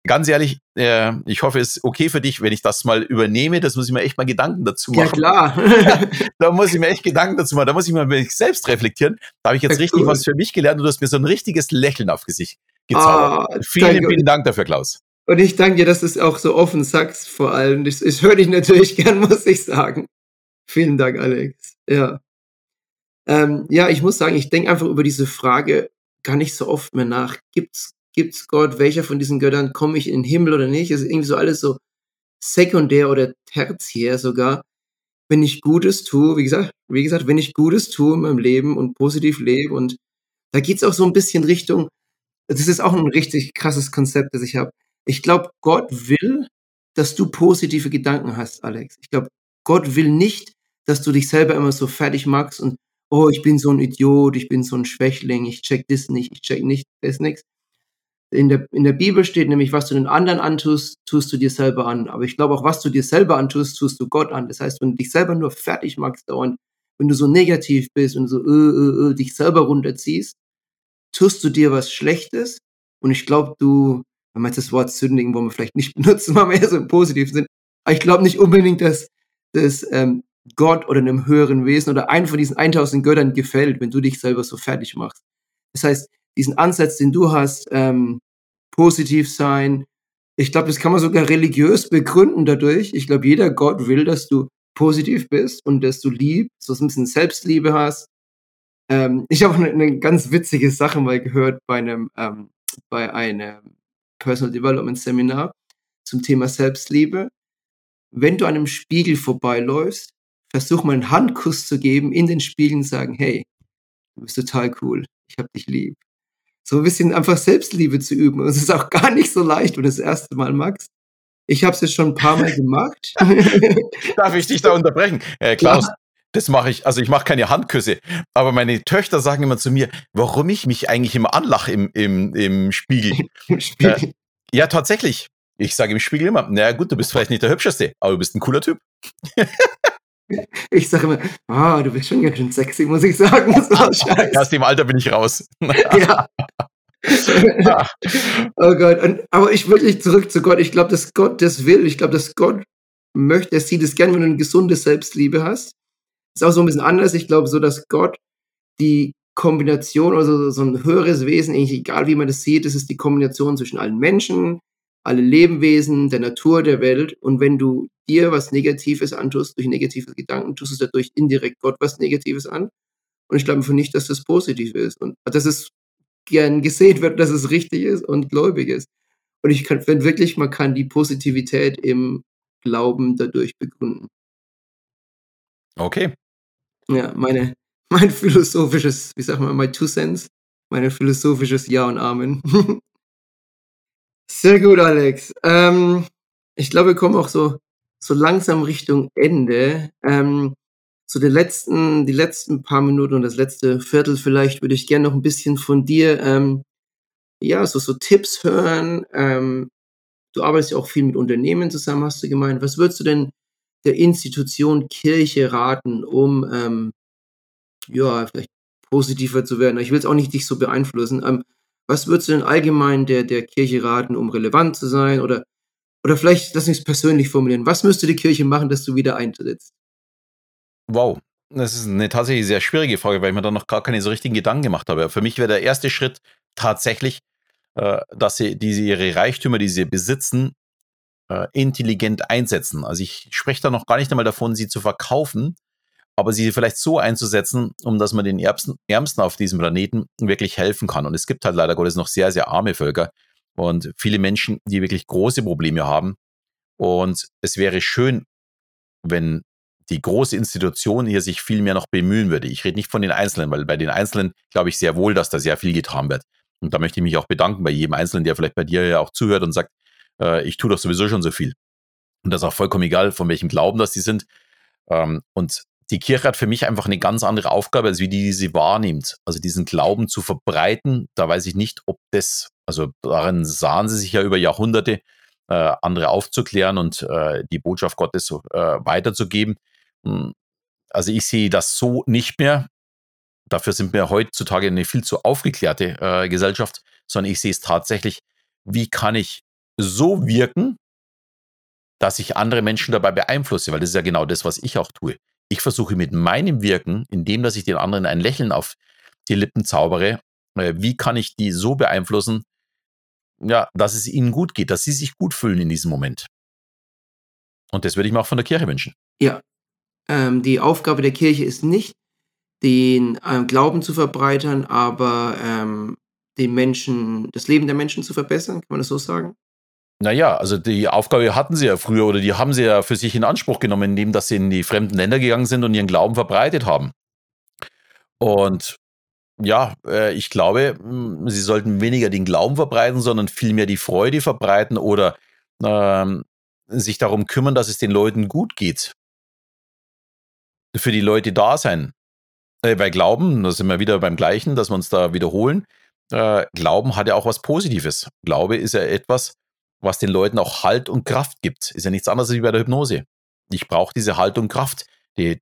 Ganz ehrlich, äh, ich hoffe, es ist okay für dich, wenn ich das mal übernehme. Das muss ich mir echt mal Gedanken dazu Ja, machen. klar. Da muss ich mir echt Gedanken dazu machen. Da muss ich mal mich selbst reflektieren. Da habe ich jetzt Ja, richtig cool. was für mich gelernt und du hast mir so ein richtiges Lächeln auf Gesicht gezaubert. Ah, vielen, danke. vielen Dank dafür, Klaus. Und ich danke dir, dass du es auch so offen sagst, vor allem. Ich, ich höre dich natürlich gern, muss ich sagen. Vielen Dank, Alex. Ja. Ähm, ja, ich muss sagen, ich denke einfach über diese Frage gar nicht so oft mehr nach. Gibt's, gibt's Gott? Welcher von diesen Göttern komme ich in den Himmel oder nicht? Es ist irgendwie so alles so sekundär oder tertiär sogar. Wenn ich Gutes tue, wie gesagt, wie gesagt, wenn ich Gutes tue in meinem Leben und positiv lebe und da geht's auch so ein bisschen Richtung, das ist auch ein richtig krasses Konzept, das ich habe. Ich glaube, Gott will, dass du positive Gedanken hast, Alex. Ich glaube, Gott will nicht, dass du dich selber immer so fertig machst und, oh, ich bin so ein Idiot, ich bin so ein Schwächling, ich check das nicht, ich check nicht, das nix. In der, in der Bibel steht nämlich, was du den anderen antust, tust du dir selber an. Aber ich glaube auch, was du dir selber antust, tust du Gott an. Das heißt, wenn du dich selber nur fertig machst dauernd, wenn du so negativ bist und so äh, äh, äh, dich selber runterziehst, tust du dir was Schlechtes. Und ich glaube, du, wenn man jetzt das Wort sündigen, wollen wir vielleicht nicht benutzen, weil wir eher so im positiven sind. Aber ich glaube nicht unbedingt, dass, dass ähm, Gott oder einem höheren Wesen oder einem von diesen 1000 Göttern gefällt, wenn du dich selber so fertig machst. Das heißt, diesen Ansatz, den du hast, ähm, positiv sein, ich glaube, das kann man sogar religiös begründen dadurch. Ich glaube, jeder Gott will, dass du positiv bist und dass du liebst, so ein bisschen Selbstliebe hast. Ähm, ich habe eine, eine ganz witzige Sache mal gehört bei einem, ähm, bei einem Personal Development Seminar zum Thema Selbstliebe. Wenn du an einem Spiegel vorbeiläufst, versuch mal einen Handkuss zu geben in den Spiegel und sagen, hey, du bist total cool, ich hab dich lieb. So ein bisschen einfach Selbstliebe zu üben. Und es ist auch gar nicht so leicht, wenn du das erste Mal magst. Ich habe es jetzt schon ein paar Mal gemacht. Darf ich dich da unterbrechen? Äh, Klaus, Ja. das mache ich, also ich mache keine Handküsse, aber meine Töchter sagen immer zu mir, warum ich mich eigentlich immer anlache im, im, im Spiegel. Im Spiegel. Ja, tatsächlich. Ich sage im Spiegel immer, naja gut, du bist vielleicht nicht der Hübscheste, aber du bist ein cooler Typ. Ich sage immer, ah, du bist schon ganz schön sexy, muss ich sagen. So, scheiße. Aus dem Alter bin ich raus. Ja. oh Gott. Und, aber ich wirklich zurück zu Gott. Ich glaube, dass Gott das will. Ich glaube, dass Gott möchte, er sieht es gern, wenn du eine gesunde Selbstliebe hast. Ist auch so ein bisschen anders. Ich glaube so, dass Gott die Kombination, also so ein höheres Wesen, eigentlich egal wie man das sieht, das ist die Kombination zwischen allen Menschen, alle Lebewesen, der Natur, der Welt. Und wenn du dir was Negatives antust, durch negative Gedanken, tust du dadurch indirekt Gott was Negatives an. Und ich glaube einfach nicht, dass das positiv ist. Und dass es gern gesehen wird, dass es richtig ist und gläubig ist. Und ich kann, wenn wirklich, man kann die Positivität im Glauben dadurch begründen. Okay. Ja, meine, mein philosophisches, wie sagt man, my two cents, mein philosophisches Ja und Amen. Sehr gut, Alex. Ähm, ich glaube, wir kommen auch so, so langsam Richtung Ende. Ähm, so die letzten, die letzten paar Minuten und das letzte Viertel vielleicht würde ich gerne noch ein bisschen von dir, ähm, ja, so, so Tipps hören. Ähm, du arbeitest ja auch viel mit Unternehmen zusammen, hast du gemeint. Was würdest du denn der Institution Kirche raten, um ähm, ja, vielleicht positiver zu werden? Ich will es auch nicht dich so beeinflussen. Ähm, was würdest du denn allgemein der, der Kirche raten, um relevant zu sein? Oder, oder vielleicht, lass mich es persönlich formulieren. Was müsste die Kirche machen, dass du wieder eintrittst? Wow, das ist eine tatsächlich sehr schwierige Frage, weil ich mir da noch gar keine so richtigen Gedanken gemacht habe. Für mich wäre der erste Schritt tatsächlich, äh, dass sie diese ihre Reichtümer, die sie besitzen, äh, intelligent einsetzen. Also ich spreche da noch gar nicht einmal davon, sie zu verkaufen, aber sie vielleicht so einzusetzen, um dass man den Ärmsten, auf diesem Planeten wirklich helfen kann. Und es gibt halt leider Gottes noch sehr, sehr arme Völker und viele Menschen, die wirklich große Probleme haben. Und es wäre schön, wenn die große Institution hier sich viel mehr noch bemühen würde. Ich rede nicht von den Einzelnen, weil bei den Einzelnen glaube ich sehr wohl, dass da sehr viel getan wird. Und da möchte ich mich auch bedanken bei jedem Einzelnen, der vielleicht bei dir ja auch zuhört und sagt, äh, ich tue doch sowieso schon so viel. Und das ist auch vollkommen egal, von welchem Glauben das die sind. Ähm, und die Kirche hat für mich einfach eine ganz andere Aufgabe, als wie die, die sie wahrnimmt. Also diesen Glauben zu verbreiten, da weiß ich nicht, ob das, also darin sahen sie sich ja über Jahrhunderte, äh, andere aufzuklären und äh, die Botschaft Gottes äh, weiterzugeben. Hm, also ich sehe das so nicht mehr. Dafür sind wir heutzutage eine viel zu aufgeklärte äh, Gesellschaft, sondern ich sehe es tatsächlich, wie kann ich so wirken, dass ich andere Menschen dabei beeinflusse, weil das ist ja genau das, was ich auch tue. Ich versuche mit meinem Wirken, indem dass ich den anderen ein Lächeln auf die Lippen zaubere, äh, wie kann ich die so beeinflussen, ja, dass es ihnen gut geht, dass sie sich gut fühlen in diesem Moment. Und das würde ich mir auch von der Kirche wünschen. Ja, ähm, die Aufgabe der Kirche ist nicht, den ähm, Glauben zu verbreitern, aber ähm, den Menschen, das Leben der Menschen zu verbessern, kann man das so sagen? Naja, also die Aufgabe hatten sie ja früher oder die haben sie ja für sich in Anspruch genommen, indem dass sie in die fremden Länder gegangen sind und ihren Glauben verbreitet haben. Und ja, äh, ich glaube, hm, sie sollten weniger den Glauben verbreiten, sondern vielmehr die Freude verbreiten oder ähm, sich darum kümmern, dass es den Leuten gut geht. Für die Leute da sein. Äh, bei Glauben, da sind wir wieder beim Gleichen, dass wir uns da wiederholen. Äh, Glauben hat ja auch was Positives. Glaube ist ja etwas, was den Leuten auch Halt und Kraft gibt. Ist ja nichts anderes wie bei der Hypnose. Ich brauche diese Halt und Kraft. Die,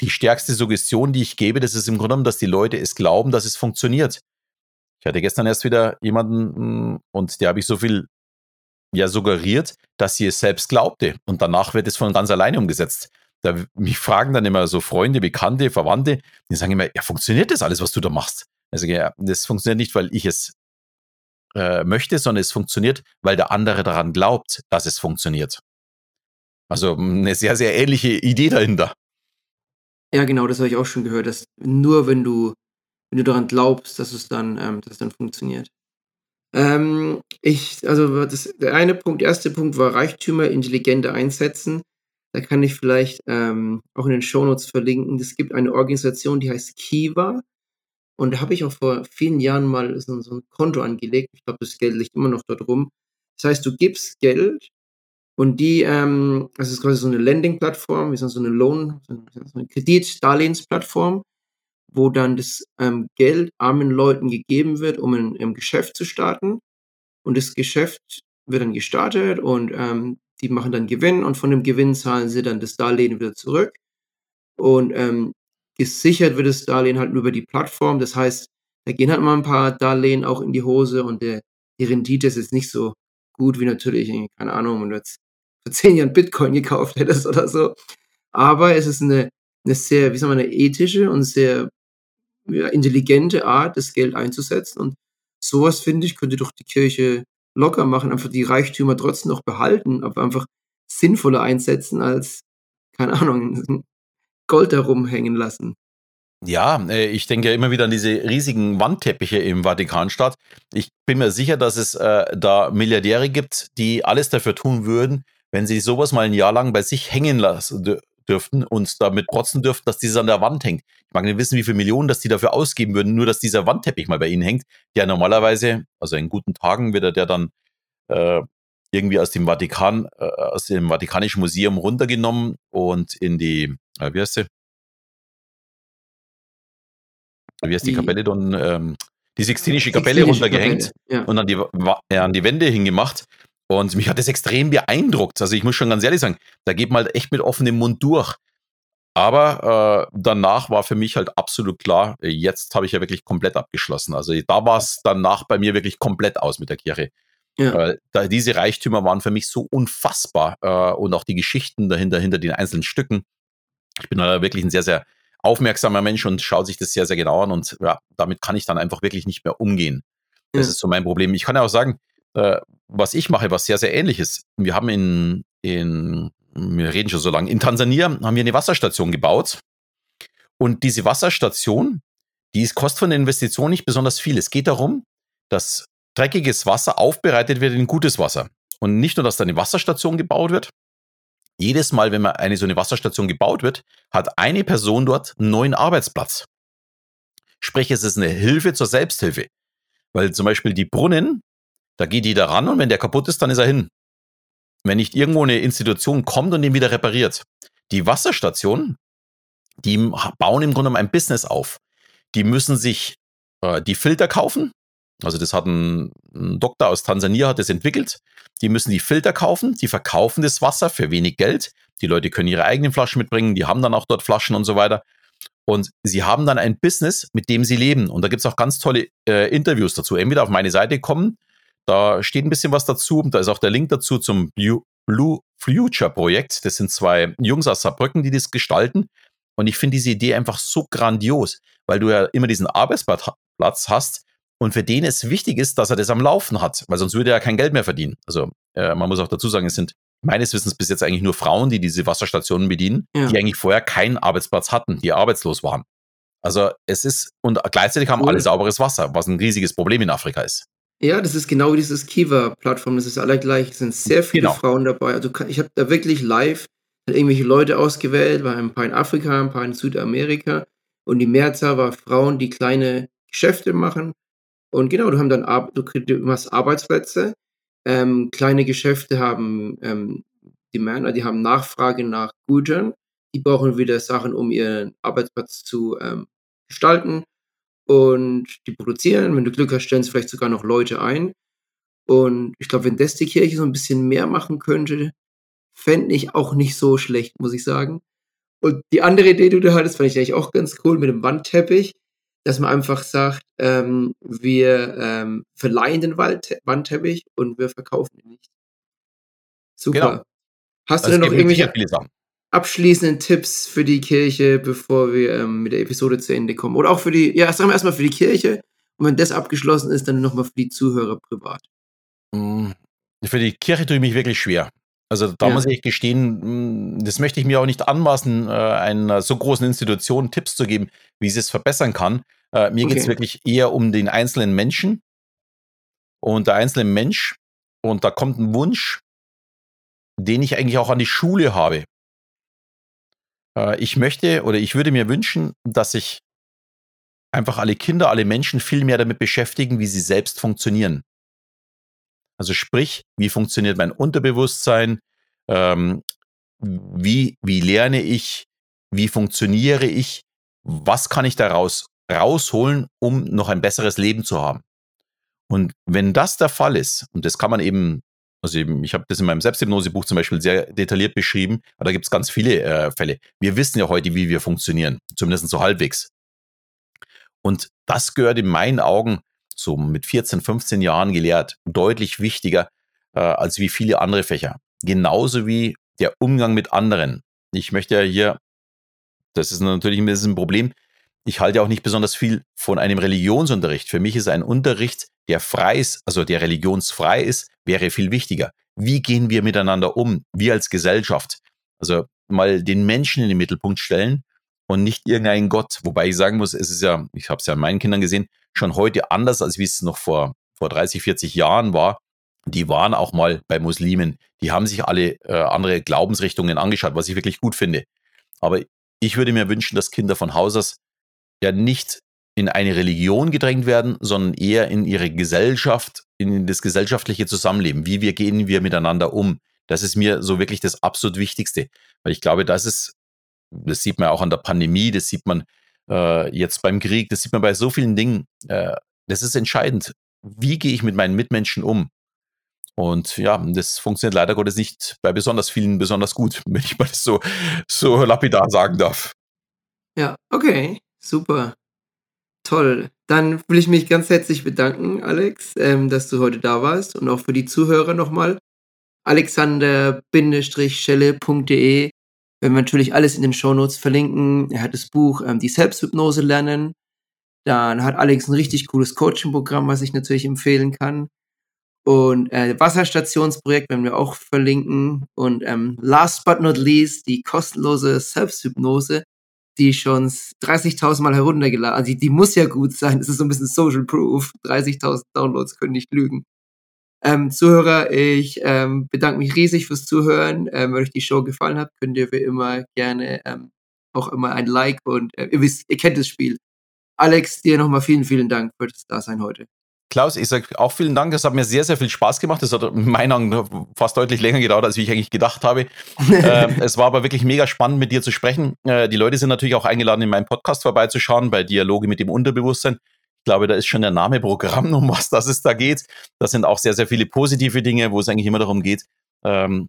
die stärkste Suggestion, die ich gebe, das ist im Grunde genommen, dass die Leute es glauben, dass es funktioniert. Ich hatte gestern erst wieder jemanden hm, und der habe ich so viel ja suggeriert, dass sie es selbst glaubte und danach wird es von ganz alleine umgesetzt. Da, mich fragen dann immer so Freunde, Bekannte, Verwandte, die sagen immer, ja, funktioniert das alles, was du da machst? Also ja, das funktioniert nicht, weil ich es äh, möchte, sondern es funktioniert, weil der andere daran glaubt, dass es funktioniert. Also eine sehr, sehr ähnliche Idee dahinter. Ja, genau, das habe ich auch schon gehört, dass nur wenn du, wenn du daran glaubst, dass es dann, ähm, dass es dann funktioniert. Ähm, ich, also das, der eine Punkt, der erste Punkt war Reichtümer intelligenter einsetzen. Da kann ich vielleicht ähm, auch in den Shownotes verlinken. Es gibt eine Organisation, die heißt Kiva. Und da habe ich auch vor vielen Jahren mal so, so ein Konto angelegt. Ich glaube, das Geld liegt immer noch dort rum. Das heißt, du gibst Geld und die, ähm, das ist quasi so eine Lending-Plattform, wie so eine Loan, so eine Kredit-Darlehensplattform, wo dann das ähm, Geld armen Leuten gegeben wird, um ein, ein Geschäft zu starten. Und das Geschäft wird dann gestartet und ähm, die machen dann Gewinn und von dem Gewinn zahlen sie dann das Darlehen wieder zurück. Und ähm, gesichert wird das Darlehen halt nur über die Plattform. Das heißt, da gehen halt mal ein paar Darlehen auch in die Hose und der, die Rendite ist jetzt nicht so gut wie natürlich, keine Ahnung, wenn du jetzt vor zehn Jahren Bitcoin gekauft hättest oder so. Aber es ist eine, eine sehr, wie sagen wir, eine ethische und sehr ja, intelligente Art, das Geld einzusetzen. Und sowas, finde ich, könnte doch die Kirche locker machen, einfach die Reichtümer trotzdem noch behalten, aber einfach sinnvoller einsetzen als, keine Ahnung, Gold herumhängen lassen. Ja, äh, ich denke ja immer wieder an diese riesigen Wandteppiche im Vatikanstadt. Ich bin mir sicher, dass es äh, da Milliardäre gibt, die alles dafür tun würden, wenn sie sowas mal ein Jahr lang bei sich hängen lassen dürften und damit protzen dürften, dass dieses an der Wand hängt. Ich mag nicht wissen, wie viele Millionen das die dafür ausgeben würden, nur dass dieser Wandteppich mal bei ihnen hängt, der normalerweise, also in guten Tagen wird er der dann äh, irgendwie aus dem Vatikan, äh, aus dem Vatikanischen Museum runtergenommen und in die, äh, wie heißt sie? Wie heißt die, die Kapelle dann? Ähm, die Sixtinische Kapelle runtergehängt Kapelle, ja. und an die, äh, an die Wände hingemacht. Und mich hat das extrem beeindruckt. Also ich muss schon ganz ehrlich sagen, da geht man halt echt mit offenem Mund durch. Aber äh, danach war für mich halt absolut klar, jetzt habe ich ja wirklich komplett abgeschlossen. Also da war es danach bei mir wirklich komplett aus mit der Kirche. Ja. Äh, diese Reichtümer waren für mich so unfassbar äh, und auch die Geschichten dahinter, hinter den einzelnen Stücken. Ich bin da wirklich ein sehr, sehr aufmerksamer Mensch und schaut sich das sehr, sehr genau an und ja, damit kann ich dann einfach wirklich nicht mehr umgehen. Das ja. ist so mein Problem. Ich kann ja auch sagen, äh, was ich mache, was sehr, sehr ähnlich ist. Wir haben in, in wir reden schon so lange, in Tansania haben wir eine Wasserstation gebaut. Und diese Wasserstation, die ist, kostet von der Investition nicht besonders viel. Es geht darum, dass dreckiges Wasser aufbereitet wird in gutes Wasser. Und nicht nur, dass da eine Wasserstation gebaut wird. Jedes Mal, wenn man eine so eine Wasserstation gebaut wird, hat eine Person dort einen neuen Arbeitsplatz. Sprich, es ist eine Hilfe zur Selbsthilfe. Weil zum Beispiel die Brunnen, da geht jeder ran und wenn der kaputt ist, dann ist er hin wenn nicht irgendwo eine Institution kommt und den wieder repariert. Die Wasserstationen, die bauen im Grunde ein Business auf. Die müssen sich äh, die Filter kaufen. Also das hat ein, ein Doktor aus Tansania hat das entwickelt. Die müssen die Filter kaufen, die verkaufen das Wasser für wenig Geld. Die Leute können ihre eigenen Flaschen mitbringen, die haben dann auch dort Flaschen und so weiter. Und sie haben dann ein Business, mit dem sie leben. Und da gibt es auch ganz tolle äh, Interviews dazu. Entweder auf meine Seite kommen da steht ein bisschen was dazu. Da ist auch der Link dazu zum Blue Future Projekt. Das sind zwei Jungs aus Saarbrücken, die das gestalten. Und ich finde diese Idee einfach so grandios, weil du ja immer diesen Arbeitsplatz hast und für den es wichtig ist, dass er das am Laufen hat, weil sonst würde er ja kein Geld mehr verdienen. Also äh, man muss auch dazu sagen, es sind meines Wissens bis jetzt eigentlich nur Frauen, die diese Wasserstationen bedienen, ja. die eigentlich vorher keinen Arbeitsplatz hatten, die arbeitslos waren. Also es ist, und gleichzeitig haben cool. alle sauberes Wasser, was ein riesiges Problem in Afrika ist. Ja, das ist genau dieses Kiva-Plattform, das ist alle gleich. Es sind sehr viele genau. Frauen dabei. Also ich habe da wirklich live irgendwelche Leute ausgewählt, war ein paar in Afrika, ein paar in Südamerika und die Mehrzahl war Frauen, die kleine Geschäfte machen. Und genau, du, haben dann, du, du hast Arbeitsplätze. Ähm, kleine Geschäfte haben ähm, Demand, die haben Nachfrage nach Gütern. Die brauchen wieder Sachen, um ihren Arbeitsplatz zu ähm, gestalten und die produzieren. Wenn du Glück hast, stellen sie vielleicht sogar noch Leute ein. Und ich glaube, wenn das die Kirche so ein bisschen mehr machen könnte, fände ich auch nicht so schlecht, muss ich sagen. Und die andere Idee, die du hattest, fand ich eigentlich auch ganz cool mit dem Wandteppich, dass man einfach sagt, ähm, wir ähm, verleihen den Wald Wandteppich und wir verkaufen ihn nicht. Super. Genau. Hast du also denn noch irgendwelche abschließenden Tipps für die Kirche, bevor wir ähm, mit der Episode zu Ende kommen? Oder auch für die, ja, sagen wir erstmal für die Kirche und wenn das abgeschlossen ist, dann nochmal für die Zuhörer privat. Mm, für die Kirche tue ich mich wirklich schwer. Also da ja. muss ich gestehen, mm, das möchte ich mir auch nicht anmaßen, äh, einer so großen Institution Tipps zu geben, wie sie es verbessern kann. Äh, mir okay. geht es wirklich eher um den einzelnen Menschen und der einzelne Mensch. Und da kommt ein Wunsch, den ich eigentlich auch an die Schule habe. Äh, ich möchte oder ich würde mir wünschen, dass sich einfach alle Kinder, alle Menschen viel mehr damit beschäftigen, wie sie selbst funktionieren. Also sprich, wie funktioniert mein Unterbewusstsein? Ähm, wie, wie lerne ich? Wie funktioniere ich? Was kann ich daraus rausholen, um noch ein besseres Leben zu haben? Und wenn das der Fall ist, und das kann man eben also eben, ich habe das in meinem Selbsthypnosebuch zum Beispiel sehr detailliert beschrieben, aber da gibt es ganz viele äh, Fälle. Wir wissen ja heute, wie wir funktionieren, zumindest so halbwegs. Und das gehört in meinen Augen so mit 14, 15 Jahren gelehrt deutlich wichtiger äh, als wie viele andere Fächer. Genauso wie der Umgang mit anderen. Ich möchte ja hier, das ist natürlich ein bisschen ein Problem, ich halte auch nicht besonders viel von einem Religionsunterricht. Für mich ist ein Unterricht, der frei ist, also der religionsfrei ist, wäre viel wichtiger. Wie gehen wir miteinander um, wir als Gesellschaft? Also mal den Menschen in den Mittelpunkt stellen und nicht irgendeinen Gott. Wobei ich sagen muss, es ist ja, ich habe es ja an meinen Kindern gesehen, schon heute anders, als wie es noch vor, vor 30, 40 Jahren war. Die waren auch mal bei Muslimen. Die haben sich alle äh, andere Glaubensrichtungen angeschaut, was ich wirklich gut finde. Aber ich würde mir wünschen, dass Kinder von Haus aus ja nicht in eine Religion gedrängt werden, sondern eher in ihre Gesellschaft, in das gesellschaftliche Zusammenleben. Wie wir gehen wir miteinander um? Das ist mir so wirklich das absolut Wichtigste, weil ich glaube, das ist, das sieht man auch an der Pandemie, das sieht man äh, jetzt beim Krieg, das sieht man bei so vielen Dingen. Äh, das ist entscheidend. Wie gehe ich mit meinen Mitmenschen um? Und ja, das funktioniert leider Gottes nicht bei besonders vielen besonders gut, wenn ich mal das so, so lapidar sagen darf. Ja, okay, super. Toll. Dann will ich mich ganz herzlich bedanken, Alex, ähm, dass du heute da warst und auch für die Zuhörer nochmal. Alexander-schelle.de werden wir natürlich alles in den Shownotes verlinken. Er hat das Buch ähm, Die Selbsthypnose lernen. Dann hat Alex ein richtig cooles Coaching-Programm, was ich natürlich empfehlen kann. Und äh, Wasserstationsprojekt werden wir auch verlinken. Und ähm, last but not least, die kostenlose Selbsthypnose, die schon 30.000 Mal heruntergeladen. Also die, die muss ja gut sein. Das ist so ein bisschen Social Proof. 30.000 Downloads können nicht lügen. Ähm, Zuhörer, ich ähm, bedanke mich riesig fürs Zuhören. Ähm, wenn euch die Show gefallen hat, könnt ihr wie immer gerne ähm, auch immer ein Like und äh, ihr wisst, ihr kennt das Spiel. Alex, dir nochmal vielen, vielen Dank für das Dasein heute. Klaus, ich sage auch vielen Dank. Das hat mir sehr, sehr viel Spaß gemacht. Das hat in meinen Augen fast deutlich länger gedauert, als ich eigentlich gedacht habe. ähm, es war aber wirklich mega spannend, mit dir zu sprechen. Äh, die Leute sind natürlich auch eingeladen, in meinem Podcast vorbeizuschauen, bei Dialoge mit dem Unterbewusstsein. Ich glaube, da ist schon der Name Programm, um was das es da geht. Das sind auch sehr, sehr viele positive Dinge, wo es eigentlich immer darum geht, ähm,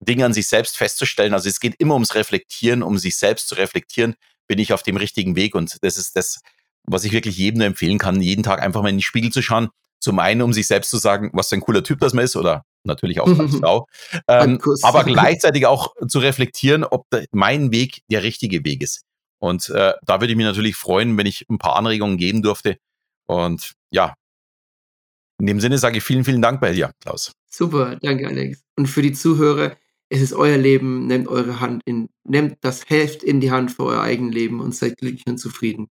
Dinge an sich selbst festzustellen. Also es geht immer ums Reflektieren, um sich selbst zu reflektieren. Bin ich auf dem richtigen Weg? Und das ist das, was ich wirklich jedem nur empfehlen kann, jeden Tag einfach mal in den Spiegel zu schauen. Zum einen, um sich selbst zu sagen, was für ein cooler Typ das man ist oder natürlich auch als Frau. Ähm, aber gleichzeitig auch zu reflektieren, ob mein Weg der richtige Weg ist. Und äh, da würde ich mich natürlich freuen, wenn ich ein paar Anregungen geben durfte. Und ja, in dem Sinne sage ich vielen, vielen Dank bei dir, Klaus. Super, danke, Alex. Und für die Zuhörer, es ist euer Leben, nehmt eure Hand in, nehmt das Heft in die Hand für euer eigenes Leben und seid glücklich und zufrieden.